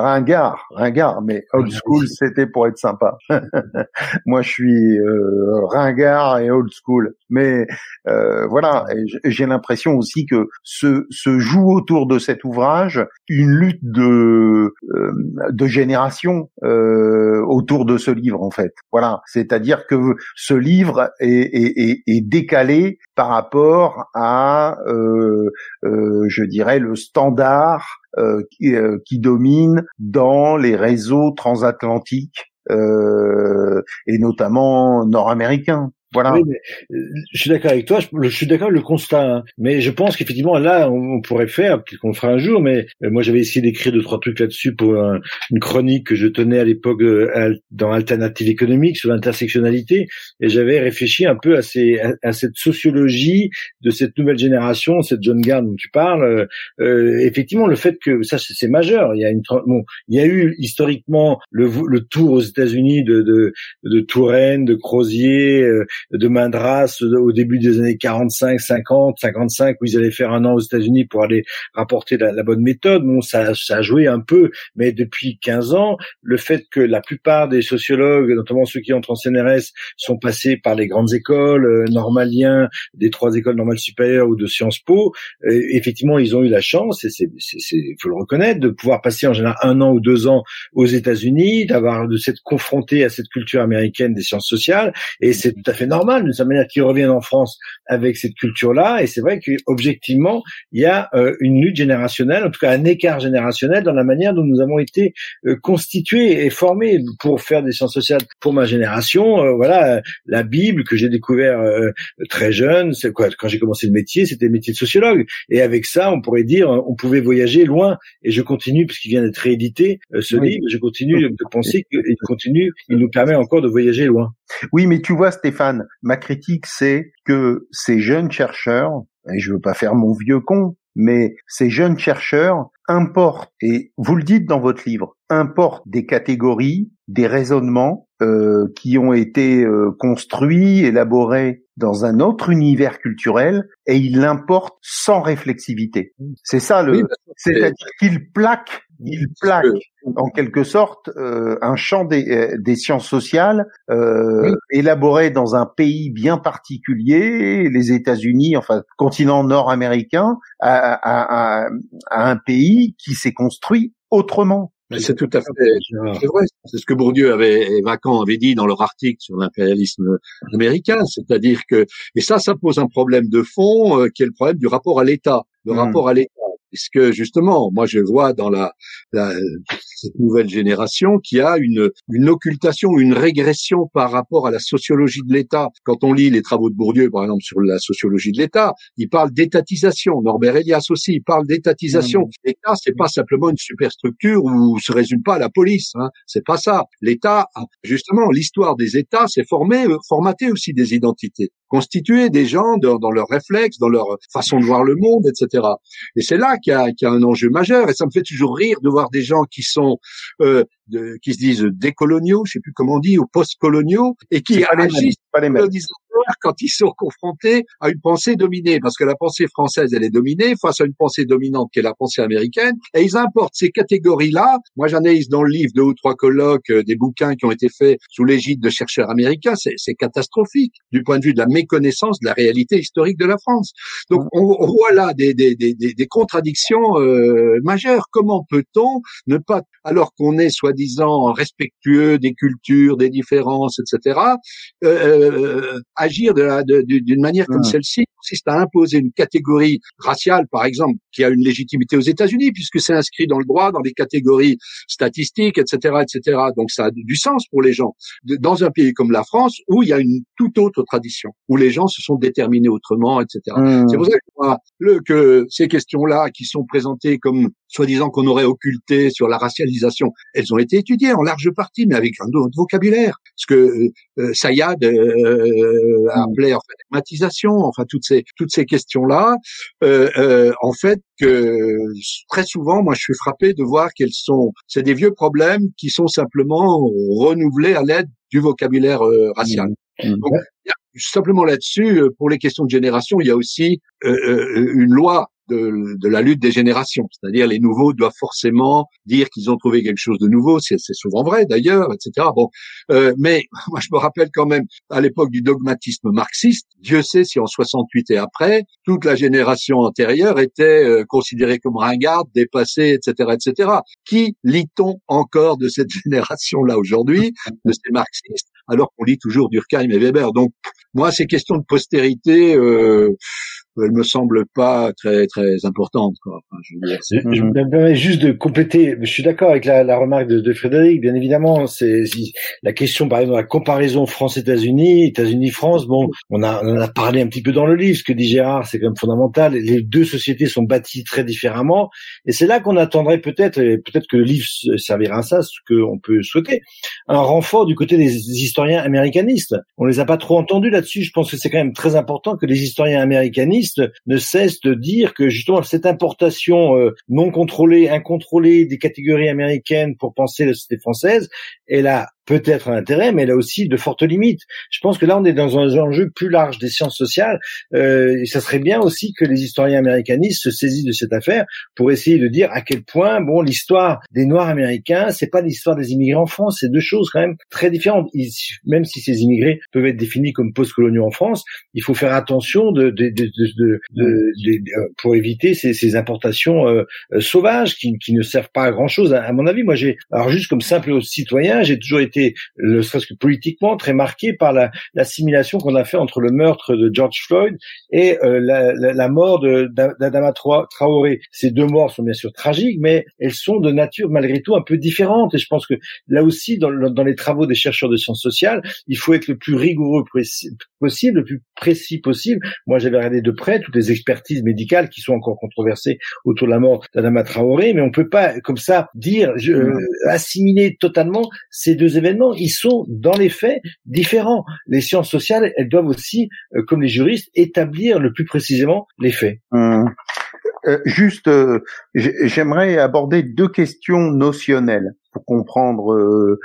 Ringard, ringard, mais old school, c'était pour être sympa. Moi, je suis euh, ringard et old school. Mais euh, voilà, j'ai l'impression aussi que se, se joue autour de cet ouvrage une lutte de euh, de génération autour de ce livre en fait. Voilà, c'est-à-dire que ce livre est, est, est, est décalé par rapport à, je dirais, le standard euh, qui, euh, domine dans les réseaux transatlantiques euh, et notamment nord-américains. Euh, je suis d'accord avec toi. Je, suis d'accord avec le constat. Hein. Mais je pense qu'effectivement, là, on, pourrait faire, peut-être qu'on fera un jour, mais euh, moi, j'avais essayé d'écrire deux, trois trucs là-dessus pour une chronique que je tenais à l'époque euh, dans Alternative économique sur l'intersectionnalité. Et j'avais réfléchi un peu à, ces, à, cette sociologie de cette nouvelle génération, cette jeune garde dont tu parles. Effectivement, le fait que ça, c'est majeur. Il y a une, bon, il y a eu historiquement le, le tour aux États-Unis de, de, de Touraine, de Crozier, de Madras au début des années 45, 50, 55 où ils allaient faire un an aux États-Unis pour aller rapporter la, bonne méthode. Bon, ça, ça a joué un peu, mais depuis 15 ans, le fait que la plupart des sociologues, notamment ceux qui entrent en CNRS, sont passés par les grandes écoles, euh, normaliens, des trois écoles normales supérieures ou de Sciences Po, euh, effectivement, ils ont eu la chance, et c'est, il faut le reconnaître, de pouvoir passer en général un an ou deux ans aux États-Unis, d'avoir de s'être confronté à cette culture américaine des sciences sociales, et c'est tout à fait normal de sa manière qu'ils reviennent en France avec cette culture-là. Et c'est vrai qu'objectivement, il y a euh, une lutte générationnelle, en tout cas un écart générationnel dans la manière dont nous avons été euh, constitués et formés pour faire des sciences sociales. Pour ma génération, euh, voilà, la Bible que j'ai découvert très jeune, c'est quoi Quand j'ai commencé le métier, c'était le métier de sociologue. Et avec ça, on pourrait dire, on pouvait voyager loin. Et je continue, puisqu'il vient d'être réédité, ce livre, je continue de penser qu'il continue, il nous permet encore de voyager loin. Oui, mais tu vois, Stéphane, ma critique, c'est que ces jeunes chercheurs, et je veux pas faire mon vieux con, mais ces jeunes chercheurs importent, et vous le dites dans votre livre, importent des catégories, des raisonnements euh, qui ont été euh, construits, élaborés dans un autre univers culturel, et ils l'importent sans réflexivité. C'est ça le, c'est-à-dire qu'ils plaquent, ils plaquent en quelque sorte euh, un champ des, euh, des sciences sociales euh, élaboré dans un pays bien particulier, les États-Unis, enfin continent nord-américain, à, à, à, un pays qui s'est construit autrement. C'est tout à fait c'est vrai. C'est ce que Bourdieu avait et Vacan avait dit dans leur article sur l'impérialisme américain, c'est-à-dire que et ça, ça pose un problème de fond qui est le problème du rapport à l'État, le hmm. rapport à l'État puisque justement, moi je vois dans la, la cette nouvelle génération qui a une, une occultation, une régression par rapport à la sociologie de l'État. Quand on lit les travaux de Bourdieu, par exemple, sur la sociologie de l'État, il parle d'étatisation. Norbert Elias aussi, il parle d'étatisation. Mmh. L'État, c'est pas simplement une superstructure où se résume pas la police. Hein. C'est pas ça. L'État, justement, l'histoire des États, c'est formé, euh, formaté aussi des identités constituer des gens dans, dans leurs réflexes, dans leur façon de voir le monde, etc. Et c'est là qu'il y, a, qu'il y a un enjeu majeur. Et ça me fait toujours rire de voir des gens qui sont euh, de, qui se disent décoloniaux, je sais plus comment on dit, ou post-coloniaux, et qui agissent pas les mêmes quand ils sont confrontés à une pensée dominée, parce que la pensée française, elle est dominée face à une pensée dominante qui est la pensée américaine, et ils importent ces catégories-là. Moi, j'analyse dans le livre deux ou trois colloques euh, des bouquins qui ont été faits sous l'égide de chercheurs américains. C'est catastrophique du point de vue de la méconnaissance de la réalité historique de la France. Donc, on, on voit là des, des, des, des contradictions euh, majeures. Comment peut-on ne pas, alors qu'on est soi-disant respectueux des cultures, des différences, etc., euh, agir d'une manière comme celle-ci consiste à imposer une catégorie raciale, par exemple, qui a une légitimité aux États-Unis, puisque c'est inscrit dans le droit, dans les catégories statistiques, etc., etc. Donc ça a du sens pour les gens. Dans un pays comme la France, où il y a une toute autre tradition, où les gens se sont déterminés autrement, etc. Mmh. C'est pour ça que, le, que ces questions-là, qui sont présentées comme soi-disant qu'on aurait occulté sur la racialisation, elles ont été étudiées en large partie, mais avec un autre vocabulaire. Ce que euh, euh Sayad euh, appelait en fait, enfin toutes ces toutes ces questions-là, euh, euh, en fait, que très souvent, moi, je suis frappé de voir qu'elles sont, c'est des vieux problèmes qui sont simplement renouvelés à l'aide du vocabulaire euh, racial. Mmh. Mmh. Donc, simplement là-dessus, pour les questions de génération, il y a aussi une loi de, de, la lutte des générations. C'est-à-dire les nouveaux doivent forcément dire qu'ils ont trouvé quelque chose de nouveau. C'est souvent vrai d'ailleurs, etc. Bon, euh, mais moi je me rappelle quand même à l'époque du dogmatisme marxiste. Dieu sait si en 68 et après toute la génération antérieure était euh, considérée comme ringarde, dépassée, etc., etc. Qui lit-on encore de cette génération-là aujourd'hui, de ces marxistes, alors qu'on lit toujours Durkheim et Weber? Donc moi ces questions de postérité. Euh, elle me semble pas très très importante. Quoi. Enfin, je, je me permets juste de compléter. Je suis d'accord avec la, la remarque de, de, Frédéric. Bien évidemment, c'est la question, par exemple, la comparaison France-États-Unis, États-Unis-France. Bon, on a on en a parlé un petit peu dans le livre. Ce que dit Gérard, c'est quand même fondamental. Les deux sociétés sont bâties très différemment, et c'est là qu'on attendrait peut-être, et peut-être que le livre servira à ça, ce qu'on peut souhaiter, un renfort du côté des historiens américanistes. On les a pas trop entendus là-dessus. Je pense que c'est quand même très important que les historiens américanistes ne cesse de dire que justement cette importation euh, non contrôlée, incontrôlée des catégories américaines pour penser la société française, elle a peut-être un intérêt, mais elle a aussi de fortes limites. Je pense que là, on est dans un enjeu plus large des sciences sociales, euh, et ça serait bien aussi que les historiens américanistes se saisissent de cette affaire pour essayer de dire à quel point, bon, l'histoire des Noirs américains, c'est pas l'histoire des immigrés en France, c'est deux choses quand même très différentes. même si ces immigrés peuvent être définis comme post-coloniaux en France, il faut faire attention de, de, de, de pour éviter ces, ces importations euh, euh, sauvages qui, qui, ne servent pas à grand chose. À, à mon avis, moi, j'ai, alors juste comme simple citoyen, j'ai toujours été été, le serait-ce que politiquement, très marqué par l'assimilation qu'on a fait entre le meurtre de George Floyd et euh, la, la, la, mort d'Adama Traoré. Ces deux morts sont bien sûr tragiques, mais elles sont de nature malgré tout un peu différentes. Et je pense que là aussi, dans, dans les travaux des chercheurs de sciences sociales, il faut être le plus rigoureux possible, le plus précis possible. Moi, j'avais regardé de près toutes les expertises médicales qui sont encore controversées autour de la mort d'Adama Traoré, mais on peut pas comme ça dire je, euh, assimiler totalement ces deux événements ils sont dans les faits différents. Les sciences sociales, elles doivent aussi, euh, comme les juristes, établir le plus précisément les faits. Hum. Euh, juste, euh, j'aimerais aborder deux questions notionnelles pour comprendre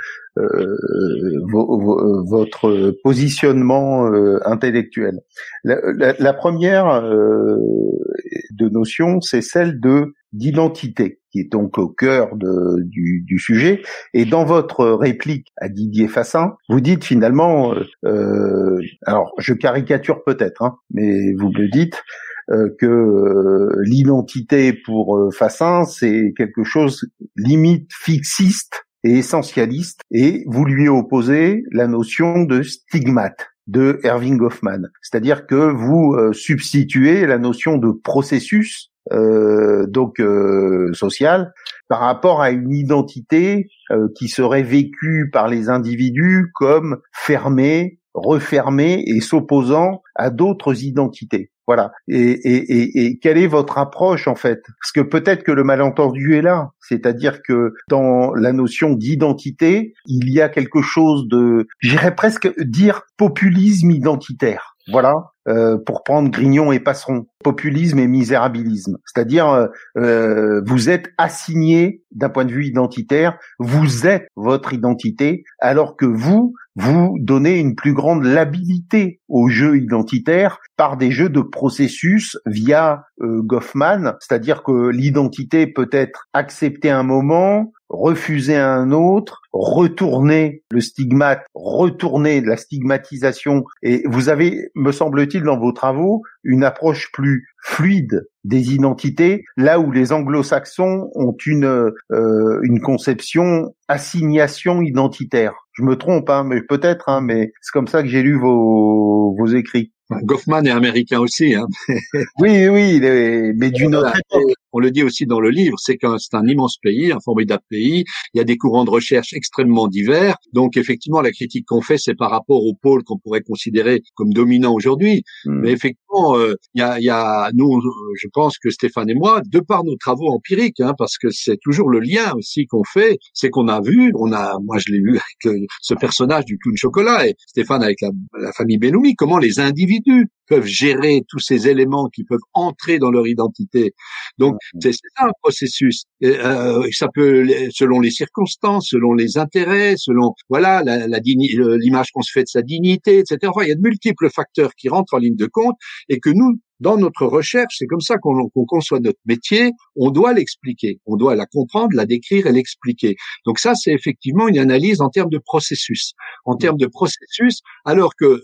votre positionnement intellectuel. La, première de notion, c'est celle de d'identité qui est donc au cœur de, du, du, sujet. Et dans votre réplique à Didier Fassin, vous dites finalement, euh, euh alors je caricature peut-être, hein, mais vous le dites, euh, que euh, l'identité pour Fassin, c'est quelque chose limite fixiste et essentialiste, et vous lui opposez la notion de stigmate de Erving Goffman. C'est-à-dire que vous substituez la notion de processus euh, donc euh, sociale par rapport à une identité euh, qui serait vécue par les individus comme fermée, refermée et s'opposant à d'autres identités. Voilà. Et, et, et, quelle est votre approche en fait? Parce que peut-être que le malentendu est là, c'est-à-dire que dans la notion d'identité, il y a quelque chose de, j'irais presque dire populisme identitaire. Voilà, euh, pour prendre Grignon et Passeron, populisme et misérabilisme. C'est-à-dire, euh, euh, vous êtes assigné d'un point de vue identitaire, vous êtes votre identité, alors que vous, vous donnez une plus grande labilité au jeu identitaire par des jeux de processus via Goffman, c'est-à-dire que l'identité peut être acceptée un moment, refuser un autre, retourner le stigmate, retourner la stigmatisation. Et vous avez, me semble-t-il, dans vos travaux, une approche plus fluide des identités, là où les anglo-saxons ont une, euh, une conception assignation identitaire. Je me trompe, hein, mais peut-être, hein, mais c'est comme ça que j'ai lu vos, vos écrits. Goffman est américain aussi. Hein. oui, oui, mais d'une autre époque on le dit aussi dans le livre, c'est qu'un c'est un immense pays, un formidable pays. Il y a des courants de recherche extrêmement divers. Donc effectivement, la critique qu'on fait, c'est par rapport au pôle qu'on pourrait considérer comme dominant aujourd'hui. Hmm. Mais effectivement, euh, il y, a, y, a, nous, je pense que Stéphane et moi, de par nos travaux empiriques, hein, parce que c'est toujours le lien aussi qu'on fait, c'est qu'on a vu, on a, moi je l'ai vu avec euh, ce personnage du clown chocolat et Stéphane avec la, la famille Belloumi, comment les individus peuvent gérer tous ces éléments qui peuvent entrer dans leur identité. Donc c'est ça un processus. Euh, ça peut, selon les circonstances, selon les intérêts, selon voilà la, la l'image qu'on se fait de sa dignité, etc. Enfin, il y a de multiples facteurs qui rentrent en ligne de compte et que nous, dans notre recherche, c'est comme ça qu'on conçoit notre métier, on doit l'expliquer, on doit la comprendre, la décrire et l'expliquer. Donc ça, c'est effectivement une analyse en termes de processus. En termes de processus, alors que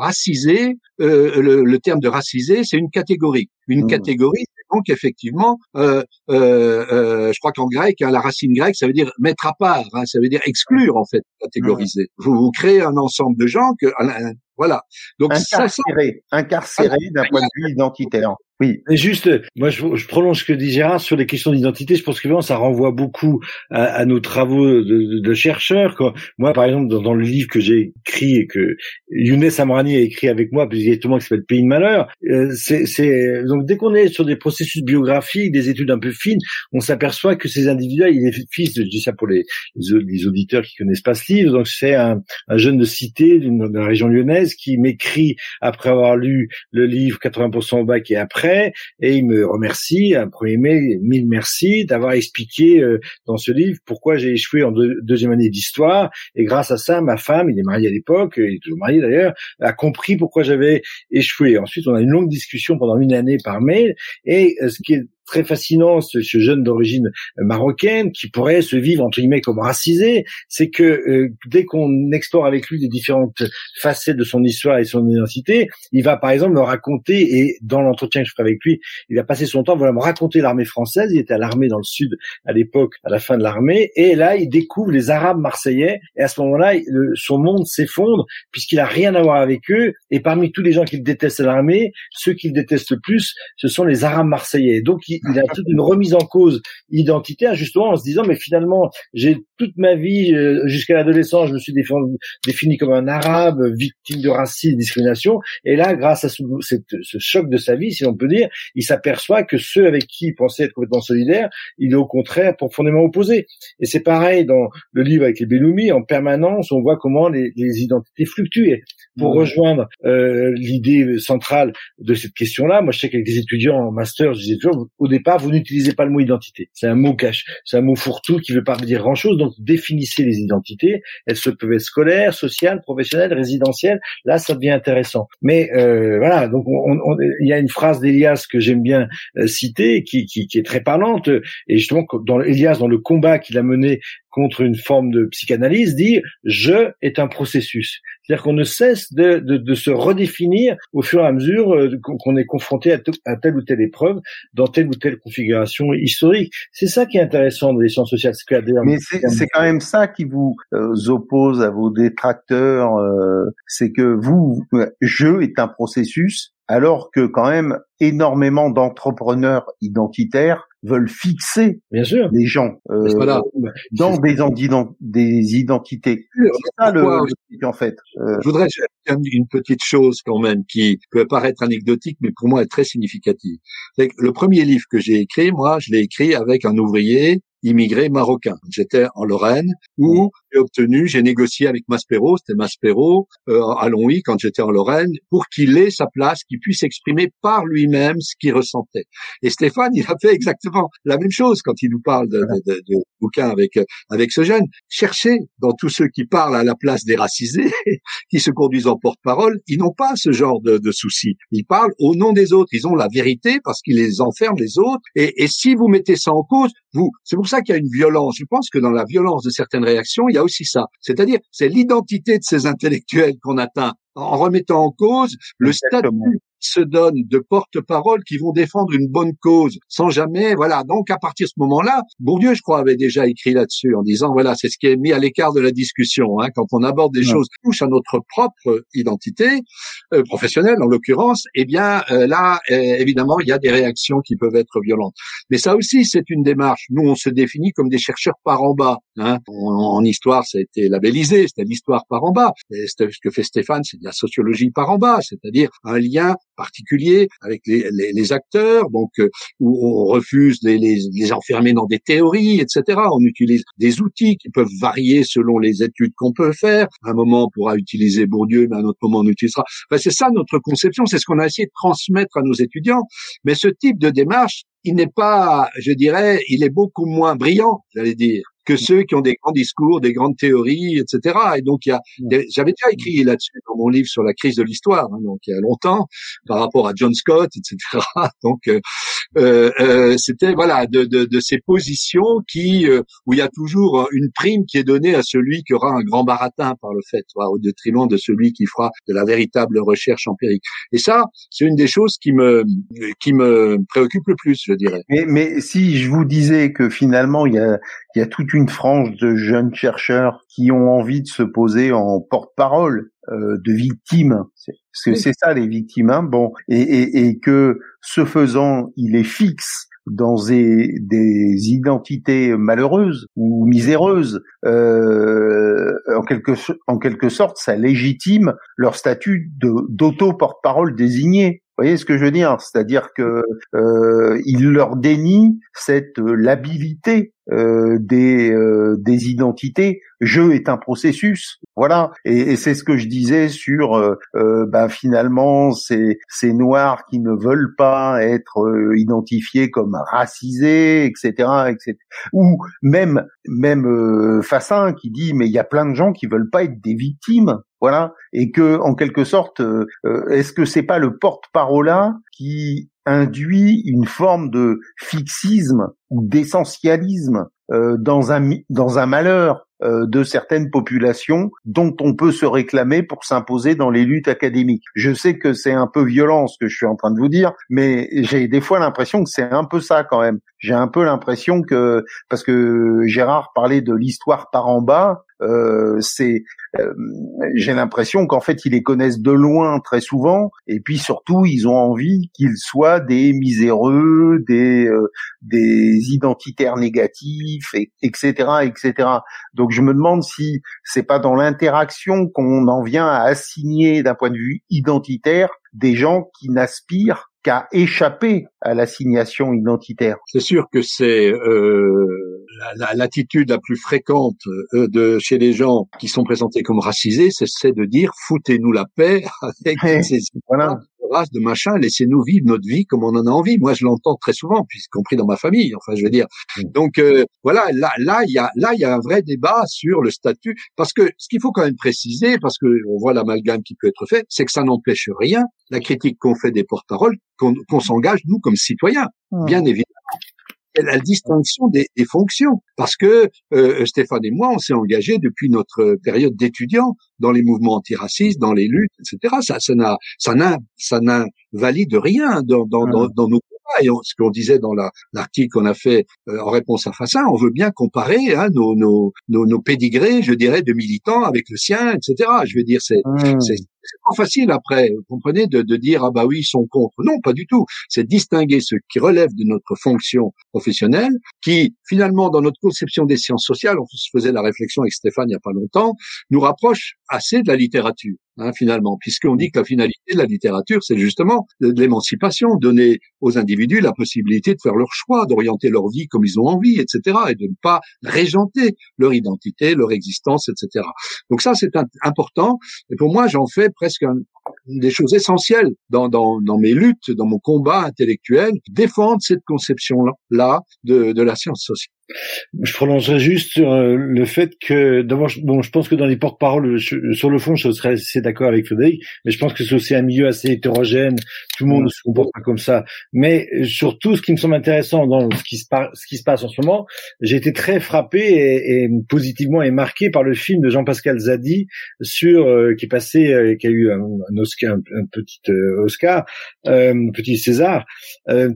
raciser, euh, le, terme de raciser, c'est une catégorie. Une mmh. catégorie, donc effectivement, euh, euh, euh, je crois qu'en grec, hein, la racine grecque, ça veut dire mettre à part, hein, ça veut dire exclure en fait, catégoriser. Vous, vous créez un ensemble de gens que voilà. Donc incarcéré, incarcéré d'un point de vue identitaire. Oui. Et juste, moi, je, je, prolonge ce que dit Gérard sur les questions d'identité. Je pense que ça renvoie beaucoup à, à nos travaux de, de, chercheurs. Quand, moi, par exemple, dans, dans le livre que j'ai écrit et que Younes Amrani a écrit avec moi, le monde qui s'appelle Pays de malheur, euh, c'est donc dès qu'on est sur des processus biographiques, des études un peu fines, on s'aperçoit que ces individus, il est fils, de, je dis ça pour les, les, auditeurs qui connaissent pas ce livre, donc c'est un, un, jeune de cité d'une région lyonnaise qui m'écrit après avoir lu le livre 80% au bac et après et il me remercie, un premier mail, mille merci d'avoir expliqué euh, dans ce livre pourquoi j'ai échoué en deuxième année d'histoire et grâce à ça, ma femme, il est marié à l'époque, il est toujours marié d'ailleurs, a compris pourquoi j'avais échoué. Ensuite, on a une longue discussion pendant une année par mail et euh, ce qui est très fascinant, ce, jeune d'origine marocaine qui pourrait se vivre entre guillemets comme racisé, c'est que euh, dès qu'on explore avec lui les différentes facettes de son histoire et son identité, il va par exemple me raconter et dans l'entretien que je ferai avec lui, il va passer son temps voilà me raconter l'armée française. Il était à l'armée dans le sud à l'époque, à la fin de l'armée, et là il découvre les Arabes marseillais et à ce moment-là, son monde s'effondre puisqu'il a rien à voir avec eux. Et parmi tous les gens qu'il déteste à l'armée, ceux qu'il déteste le plus, ce sont les Arabes marseillais. Donc il, il a toute une remise en cause identitaire justement en se disant mais finalement j'ai toute ma vie euh, jusqu'à l'adolescence je me suis défini, comme un arabe victime de racisme, de discrimination. Et là grâce à ce, choc de sa vie si on peut dire il s'aperçoit que ceux avec qui il pensait être complètement solidaire il est au contraire profondément opposé. Et c'est pareil dans le livre avec les Belloumi en permanence on voit comment les, les identités fluctuent pour rejoindre euh, l'idée centrale de cette question là moi je sais qu'avec des étudiants en master je disais toujours au départ, vous n'utilisez pas le mot identité. C'est un mot cache, c'est un mot fourre-tout qui veut pas dire grand-chose. Donc définissez les identités. Elles se peuvent être scolaires, sociales, professionnelles, résidentielles. Là, ça devient intéressant. Mais euh, voilà, donc il y a une phrase d'Elias que j'aime bien euh, citer, qui, qui, qui, est très parlante. Et justement, dans Elias, dans le combat qu'il a mené contre une forme de psychanalyse, dit je est un processus. C'est-à-dire qu'on ne cesse de, de, de, se redéfinir au fur et à mesure euh, qu'on est confronté à, à, telle ou telle épreuve dans telle ou telle configuration historique. C'est ça qui est intéressant dans les sciences sociales. Mais c'est quand même ça qui vous euh, oppose à vos détracteurs, euh, c'est que vous, je est un processus alors que quand même énormément d'entrepreneurs identitaires veulent fixer Bien sûr. les gens euh, Voilà. dans des, ident- des identités. C'est ça le, en fait. Euh, Je voudrais dire une petite chose quand même qui peut paraître anecdotique, mais pour moi est très significative. Le premier livre que j'ai écrit, moi, je l'ai écrit avec un ouvrier immigré marocain. J'étais en Lorraine où j'ai obtenu, j'ai négocié avec Maspero, c'était Maspero euh, à Longwy quand j'étais en Lorraine, pour qu'il ait sa place, qu'il puisse exprimer par lui-même ce qu'il ressentait. Et Stéphane, il a fait exactement la même chose quand il nous parle de, de, de, de bouquin avec avec ce jeune. Cherchez dans tous ceux qui parlent à la place des racisés, qui se conduisent en porte-parole, ils n'ont pas ce genre de, de soucis. Ils parlent au nom des autres. Ils ont la vérité parce qu'ils les enferment les autres. Et, et si vous mettez ça en cause, vous, c'est pour ça qu'il y a une violence. Je pense que dans la violence de certaines réactions, aussi ça. C'est-à-dire, c'est l'identité de ces intellectuels qu'on atteint en remettant en cause le Exactement. statut se donne de porte-parole qui vont défendre une bonne cause sans jamais, voilà. Donc, à partir de ce moment-là, Bourdieu, je crois, avait déjà écrit là-dessus en disant, voilà, c'est ce qui est mis à l'écart de la discussion, hein, quand on aborde des Ouais. choses qui touchent à notre propre identité, euh, professionnelle en l'occurrence, eh bien, euh, là, euh, évidemment, il y a des réactions qui peuvent être violentes. Mais ça aussi, c'est une démarche. Nous, on se définit comme des chercheurs par en bas. Hein. En, en histoire, ça a été labellisé, c'était l'histoire par en bas. Et ce que fait Stéphane, c'est de la sociologie par en bas, c'est-à-dire un lien particulier avec les, les- les acteurs, donc euh, où on refuse les, les, les enfermer dans des théories, etc. On utilise des outils qui peuvent varier selon les études qu'on peut faire. À un moment, on pourra utiliser Bourdieu, mais à un autre moment, on utilisera. Enfin, c'est ça notre conception, c'est ce qu'on a essayé de transmettre à nos étudiants. Mais ce type de démarche, il n'est pas, je dirais, il est beaucoup moins brillant, j'allais dire, que ceux qui ont des grands discours, des grandes théories, etc. Et donc, il y a, des- j'avais déjà écrit là-dessus dans mon livre sur la crise de l'histoire, hein, donc il y a longtemps, par rapport à John Scott, etc. Donc, euh, euh, euh, c'était voilà de, de, de ces positions qui euh, où il y a toujours une prime qui est donnée à celui qui aura un grand baratin par le fait, voilà, au détriment de celui qui fera de la véritable recherche empirique. Et ça, c'est une des choses qui me qui me préoccupe le plus, je dirais. Mais, mais si je vous disais que finalement il y a, il y a toute une frange de jeunes chercheurs qui ont envie de se poser en porte-parole euh, de victimes, parce que Oui. c'est ça les victimes, hein, bon, et, et, et que ce faisant, il est fixe dans des, des identités malheureuses ou miséreuses, euh, en quelque en quelque sorte, ça légitime leur statut d'auto-porte-parole désigné. Vous voyez ce que je veux dire? C'est-à-dire que euh, il leur dénie cette euh, labilité euh, des euh, des identités. Je est un processus, voilà. Et, et c'est ce que je disais sur, euh, ben finalement ces noirs qui ne veulent pas être euh, identifiés comme racisés, etc., etc. Ou même même Fassin qui dit mais il y a plein de gens qui veulent pas être des victimes, voilà. Et que en quelque sorte, euh, euh, est-ce que c'est pas le porte-parole qui induit une forme de fixisme ou d'essentialisme euh, dans un dans un malheur euh, de certaines populations dont on peut se réclamer pour s'imposer dans les luttes académiques? Je sais que c'est un peu violent ce que je suis en train de vous dire, mais j'ai des fois l'impression que c'est un peu ça quand même. J'ai un peu l'impression que parce que Gérard parlait de l'histoire par en bas, euh, c'est euh, j'ai l'impression qu'en fait ils les connaissent de loin très souvent et puis surtout ils ont envie qu'ils soient des miséreux, des euh, des identitaires négatifs, et, etc., etc. Donc je me demande si c'est pas dans l'interaction qu'on en vient à assigner d'un point de vue identitaire des gens qui n'aspirent qu'à échapper à l'assignation identitaire. C'est sûr que c'est euh, la- la- l'attitude la, plus fréquente euh, de chez les gens qui sont présentés comme racisés, c'est- de dire foutez-nous la paix avec Ouais, ces Voilà. races de machin, laissez-nous vivre notre vie comme on en a envie. Moi, je l'entends très souvent, puis y compris dans ma famille. Enfin, je veux dire. Donc euh, voilà, là, là, il y a, là, il y a un vrai débat sur le statut, parce que ce qu'il faut quand même préciser, parce que on voit l'amalgame qui peut être fait, c'est que ça n'empêche rien la critique qu'on fait des porte-paroles, qu'on qu'on s'engage nous comme citoyens, bien évidemment. C'est la distinction des, des fonctions, parce que euh, Stéphane et moi, on s'est engagés depuis notre période d'étudiants dans les mouvements antiracistes, dans les luttes, etc. Ça, ça n'a, ça n'a, ça n'invalide rien dans, dans, dans, dans nos combats. Et ce qu'on disait dans l'article qu'on a fait euh, en réponse à Fassin, on veut bien comparer hein, nos, nos, nos, nos, pédigrés, je dirais, de militants avec le sien, etc. Je veux dire, c'est mmh c'est pas facile après, vous comprenez, de, de, dire ah bah oui ils sont contre. Non, pas du tout. C'est distinguer ce qui relève de notre fonction professionnelle, qui finalement dans notre conception des sciences sociales, on se faisait la réflexion avec Stéphane il y a pas longtemps, nous rapproche assez de la littérature. Hein, finalement, puisqu'on dit que la finalité de la littérature, c'est justement l'émancipation, donner aux individus la possibilité de faire leur choix, d'orienter leur vie comme ils ont envie, etc., et de ne pas régenter leur identité, leur existence, etc. Donc ça, c'est important. Et pour moi, j'en fais presque un, des choses essentielles dans, mes luttes, dans mon combat intellectuel, défendre cette conception-là de la science sociale. Je prolongerai juste sur euh, le fait que, d'abord, bon, je pense que dans les porte-paroles, sur le fond, je serais assez d'accord avec Frédéric, mais je pense que c'est aussi un milieu assez hétérogène. Tout le monde ne se comporte pas comme ça. Mais euh, surtout, ce qui me semble intéressant dans ce qui se, ce qui se passe en ce moment, j'ai été très frappé et, et, positivement et marqué par le film de Jean-Pascal Zadi sur euh, qui est passé, qui a eu un, Oscar, un, petit Oscar, un petit César,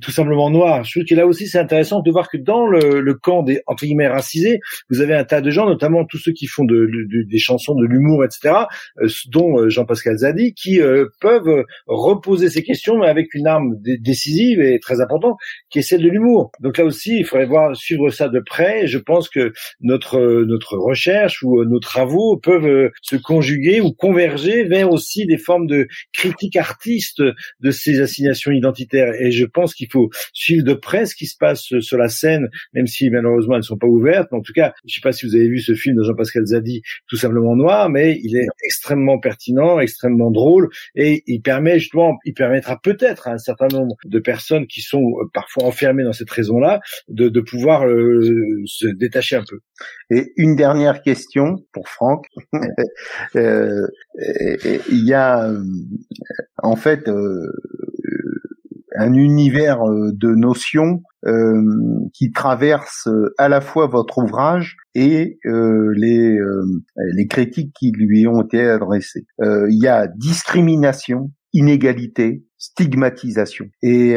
tout simplement noir. Je trouve que là aussi, c'est intéressant de voir que dans le, le camp des entre guillemets racisés, vous avez un tas de gens, notamment tous ceux qui font de, des chansons, de l'humour, etc., euh, dont euh, Jean-Pascal Zadi, qui euh, peuvent reposer ces questions, mais avec une arme décisive et très importante, qui est celle de l'humour. Donc là aussi, il faudrait voir suivre ça de près. Je pense que notre notre recherche ou nos travaux peuvent se conjuguer ou converger vers aussi des formes de critique artiste de ces assignations identitaires. Et je pense qu'il faut suivre de près ce qui se passe sur la scène, même si malheureusement malheureusement elles ne sont pas ouvertes. en tout cas, je ne sais pas si vous avez vu ce film de Jean-Pascal Zadi, tout simplement noir, mais il est extrêmement pertinent, extrêmement drôle, et il permet justement, il permettra peut-être à un certain nombre de personnes qui sont euh, parfois enfermées dans cette raison-là, de, de pouvoir euh, se détacher un peu. Et une dernière question pour Franck. euh, il y a en fait un univers de notions euh, qui traverse euh, à la fois votre ouvrage et euh, les, les critiques qui lui ont été adressées. Il y a discrimination, inégalité, stigmatisation. Et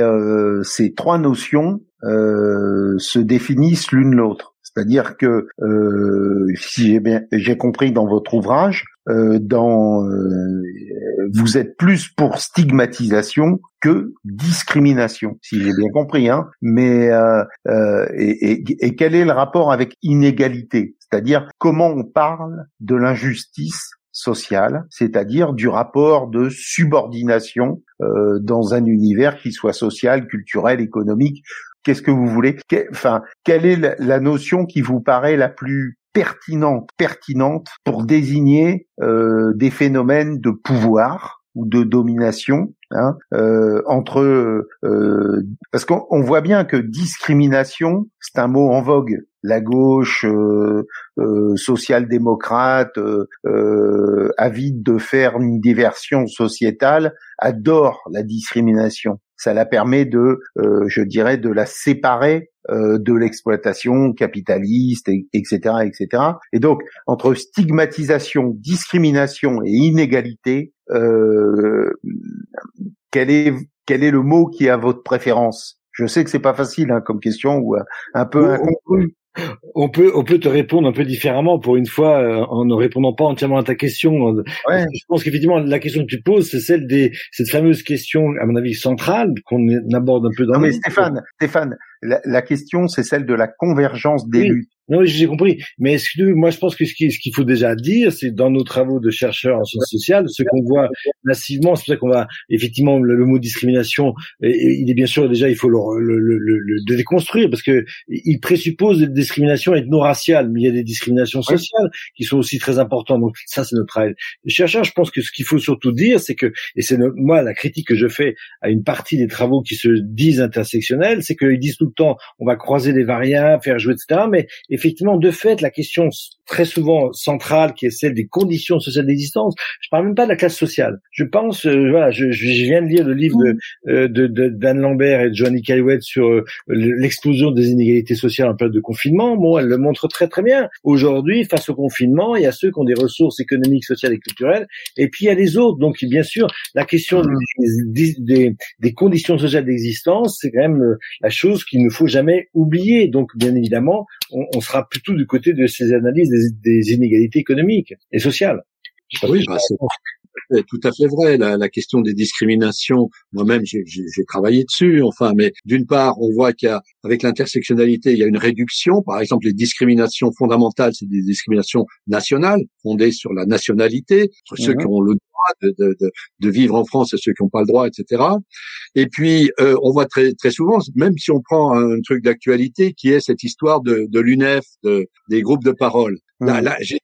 ces trois notions se définissent l'une l'autre. C'est-à-dire que, euh, si j'ai bien j'ai compris dans votre ouvrage, euh, dans euh, vous êtes plus pour stigmatisation que discrimination, si j'ai bien compris. Hein. Mais et, et, et quel est le rapport avec inégalité? C'est-à-dire comment on parle de l'injustice sociale, c'est-à-dire du rapport de subordination euh, dans un univers qui soit social, culturel, économique Qu'est-ce que vous voulez Enfin, quelle est la notion qui vous paraît la plus pertinente, pertinente pour désigner euh, des phénomènes de pouvoir ou de domination hein, euh, entre euh, parce qu'on voit bien que discrimination c'est un mot en vogue. La gauche social-démocrate avide de faire une diversion sociétale adore la discrimination ça la permet de, euh, je dirais, de la séparer euh, de l'exploitation capitaliste, etc., etc. Et donc, entre stigmatisation, discrimination et inégalité, euh, quel est quel est le mot qui a votre préférence? Je sais que c'est pas facile hein, comme question ou un peu inconclu on peut on peut te répondre un peu différemment pour une fois euh, en ne répondant pas entièrement à ta question. Je pense qu'effectivement la question que tu poses c'est celle des cette fameuse question à mon avis centrale qu'on aborde un peu dans. Non mais Stéphane, Stéphane, la, question c'est celle de la convergence des luttes. Non, j'ai compris. Mais est-ce que, moi, je pense que ce qu'il faut déjà dire, c'est dans nos travaux de chercheurs en sciences sociales, ce qu'on voit massivement, c'est pour ça qu'on va effectivement le, mot discrimination, il est bien sûr déjà il faut le, le, le, déconstruire parce que il présuppose des discriminations ethno-raciales, mais il y a des discriminations sociales qui sont aussi très importantes. Donc ça, c'est notre travail. Les chercheurs, je pense que ce qu'il faut surtout dire, c'est que, et c'est moi la critique que je fais à une partie des travaux qui se disent intersectionnels, c'est qu'ils disent tout le temps, on va croiser les variables, faire jouer, etc. Mais effectivement, de fait, la question très souvent centrale, qui est celle des conditions sociales d'existence, je parle même pas de la classe sociale. Je pense, euh, voilà, je, je, viens de lire le livre de, euh, de, de d'Anne Lambert et de Johnny Caillouette sur euh, l'explosion des inégalités sociales en période de confinement. Bon, elle le montre très très bien. Aujourd'hui, face au confinement, il y a ceux qui ont des ressources économiques, sociales et culturelles, et puis il y a les autres. Donc, bien sûr, la question des, des, des conditions sociales d'existence, c'est quand même euh, la chose qu'il ne faut jamais oublier. Donc, bien évidemment, on, on sera plutôt du côté de ces analyses des, des inégalités économiques et sociales. Oui, bah, c'est tout à fait vrai. La, la question des discriminations, moi-même, j'ai travaillé dessus. Enfin, mais d'une part, on voit qu'il y a, avec l'intersectionnalité, il y a une réduction. Par exemple, les discriminations fondamentales, c'est des discriminations nationales, fondées sur la nationalité, entre ceux qui ont le droit de, de, de, vivre en France et ceux qui n'ont pas le droit, etc. Et puis, euh, on voit très très souvent, même si on prend un truc d'actualité, qui est cette histoire de, de l'UNEF, de, des groupes de parole. Là, là j'ai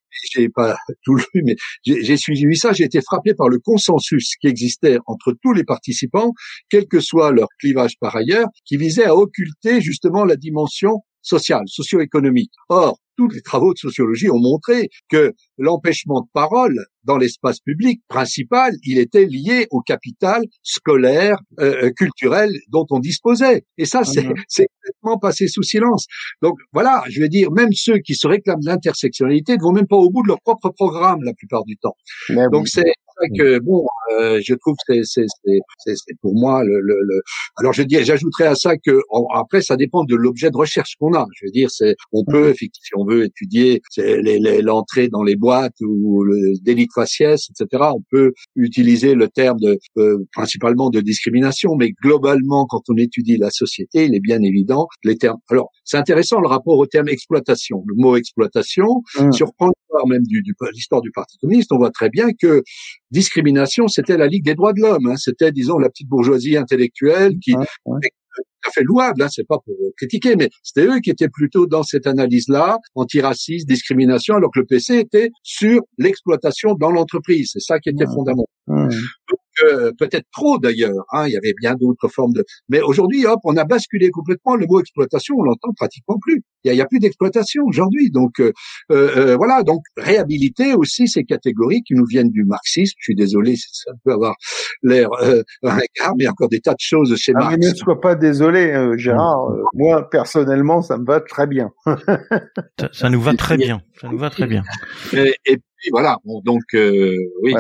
pas tout lu, mais j'ai suivi ça. J'ai été frappé par le consensus qui existait entre tous les participants, quel que soit leur clivage par ailleurs, qui visait à occulter justement la dimension sociale, socio-économique. Or, tous les travaux de sociologie ont montré que l'empêchement de parole dans l'espace public principal, il était lié au capital scolaire, euh, euh culturel dont on disposait. Et ça, c'est mhm. complètement passé sous silence. Donc voilà, je veux dire, même ceux qui se réclament de l'intersectionnalité ne vont même pas au bout de leur propre programme la plupart du temps. Donc c'est que bon, euh, je trouve que c'est c'est pour moi le, le, le... alors je dis j'ajouterais à ça que après ça dépend de l'objet de recherche qu'on a. Je veux dire c'est on peut mhm. si on veut étudier l'entrée dans les boîtes ou le délit de faciès, etc. On peut utiliser le terme de euh, principalement de discrimination, mais globalement quand on étudie la société, il est bien évident les termes. Alors c'est intéressant le rapport au terme exploitation. Le mot exploitation, mmh. si on reprend l'histoire même du, du l'histoire du Parti communiste, on voit très bien que discrimination, c'était la Ligue des droits de l'homme. Hein. C'était, disons, la petite bourgeoisie intellectuelle qui tout à fait louable, hein, c'est pas pour critiquer, mais c'était eux qui étaient plutôt dans cette analyse-là, antiraciste, discrimination, alors que le PC était sur l'exploitation dans l'entreprise. C'est ça qui était fondamental. Euh, peut-être trop d'ailleurs. Hein, il y avait bien d'autres formes de. Mais aujourd'hui, hop, on a basculé complètement. Le mot exploitation, on l'entend pratiquement plus. Il y a, plus d'exploitation aujourd'hui. Donc euh, euh, voilà. Donc réhabiliter aussi ces catégories qui nous viennent du marxisme. Je suis désolé, ça peut avoir l'air un mais il y a encore des tas de choses chez ah, Marx. Mais ne sois pas désolé, Gérard. moi personnellement, ça me va très bien. ça, nous va très bien. Ça nous va très bien. Et, puis voilà. Bon, donc oui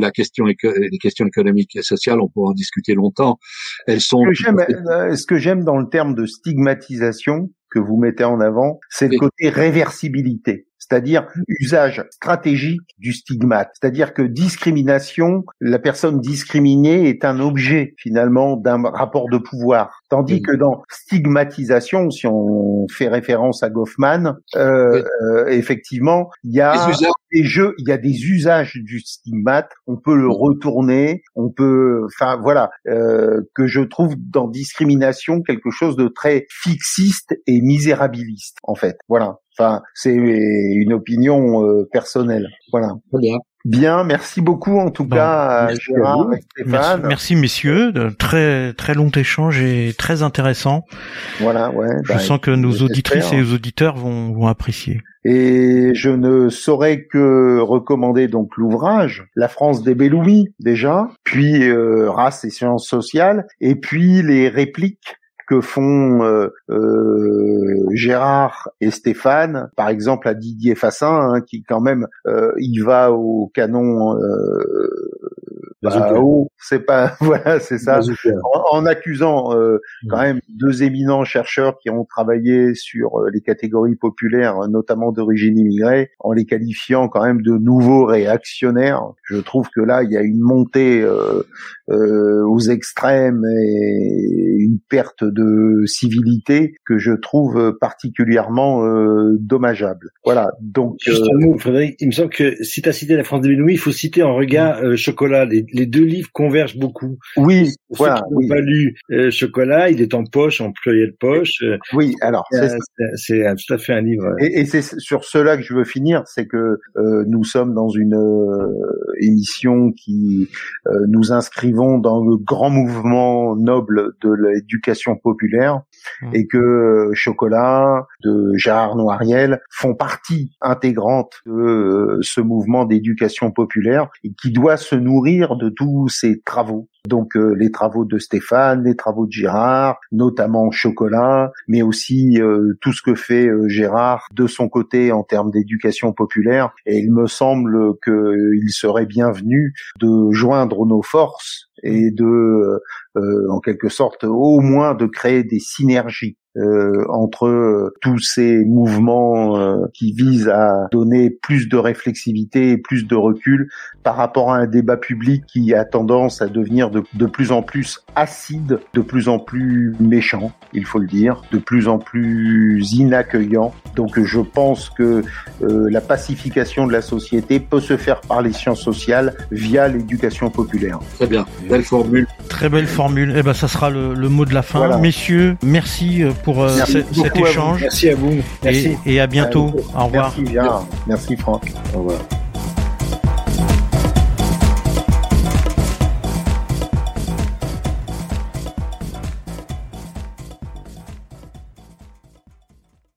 la question, les questions économiques et sociales, on pourra en discuter longtemps. Elles sont. Ce que j'aime dans le terme de stigmatisation que vous mettez en avant, c'est le côté réversibilité c'est-à-dire usage stratégique du stigmate, c'est-à-dire que discrimination, la personne discriminée est un objet finalement d'un rapport de pouvoir, tandis que dans stigmatisation, si on fait référence à Goffman, euh, euh, effectivement, il y a des jeux, il y a des usages du stigmate, on peut le retourner, on peut, enfin voilà, euh, que je trouve dans discrimination quelque chose de très fixiste et misérabiliste en fait, voilà. Enfin, c'est une opinion euh, personnelle. Voilà. bien. Bien, merci beaucoup en tout cas Gérard et Stéphane. Merci, messieurs, de très très long échange et très intéressant. Voilà, ouais. Je bah, sens que nos auditrices et nos auditeurs vont, vont apprécier. Et je ne saurais que recommander donc l'ouvrage La France des Bellouis déjà, puis euh, Race et sciences sociales, et puis les répliques que font euh, euh, Gérard et Stéphane, par exemple à Didier Fassin, hein, qui quand même euh, il va au canon bah, c'est pas voilà, c'est ça. En, accusant euh, quand même deux éminents chercheurs qui ont travaillé sur euh, les catégories populaires, notamment d'origine immigrée, en les qualifiant quand même de nouveaux réactionnaires. Je trouve que là, il y a une montée euh, euh aux extrêmes et une perte de civilité que je trouve particulièrement dommageable. Voilà. Donc, Juste un mot, Frédéric. Il me semble que si tu as cité la France des Bénouilles, il faut citer en regard chocolat les, les deux livres convergent beaucoup. Oui, voilà. Ceux qui pas lu euh, Chocolat, il est en poche, en pluriel poche. Euh, oui, alors c'est tout à fait un livre. Et, et c'est sur cela que je veux finir, c'est que euh, nous sommes dans une émission qui nous inscrivons dans le grand mouvement noble de l'éducation populaire mmh. et que Chocolat, de Gérard Noiriel font partie intégrante de ce mouvement d'éducation populaire et qui doit se nourrir de tous ces travaux. Donc euh, les travaux de Stéphane, les travaux de Gérard, notamment Chocolat, mais aussi euh, tout ce que fait euh, Gérard de son côté en termes d'éducation populaire. Et il me semble qu'il serait bienvenu de joindre nos forces et de, en quelque sorte, au moins de créer des synergies. euh, entre euh, tous ces mouvements euh, qui visent à donner plus de réflexivité et plus de recul par rapport à un débat public qui a tendance à devenir de, de plus en plus acide, de plus en plus méchant, il faut le dire, de plus en plus inaccueillant. Donc je pense que la pacification de la société peut se faire par les sciences sociales via l'éducation populaire. Très bien, belle formule. Très belle formule. Eh ben ça sera le, le mot de la fin. Messieurs, merci pour euh, cet échange. Merci à vous. Merci. Et, et à bientôt. Au revoir. Merci, bien. Merci Franck. Au revoir.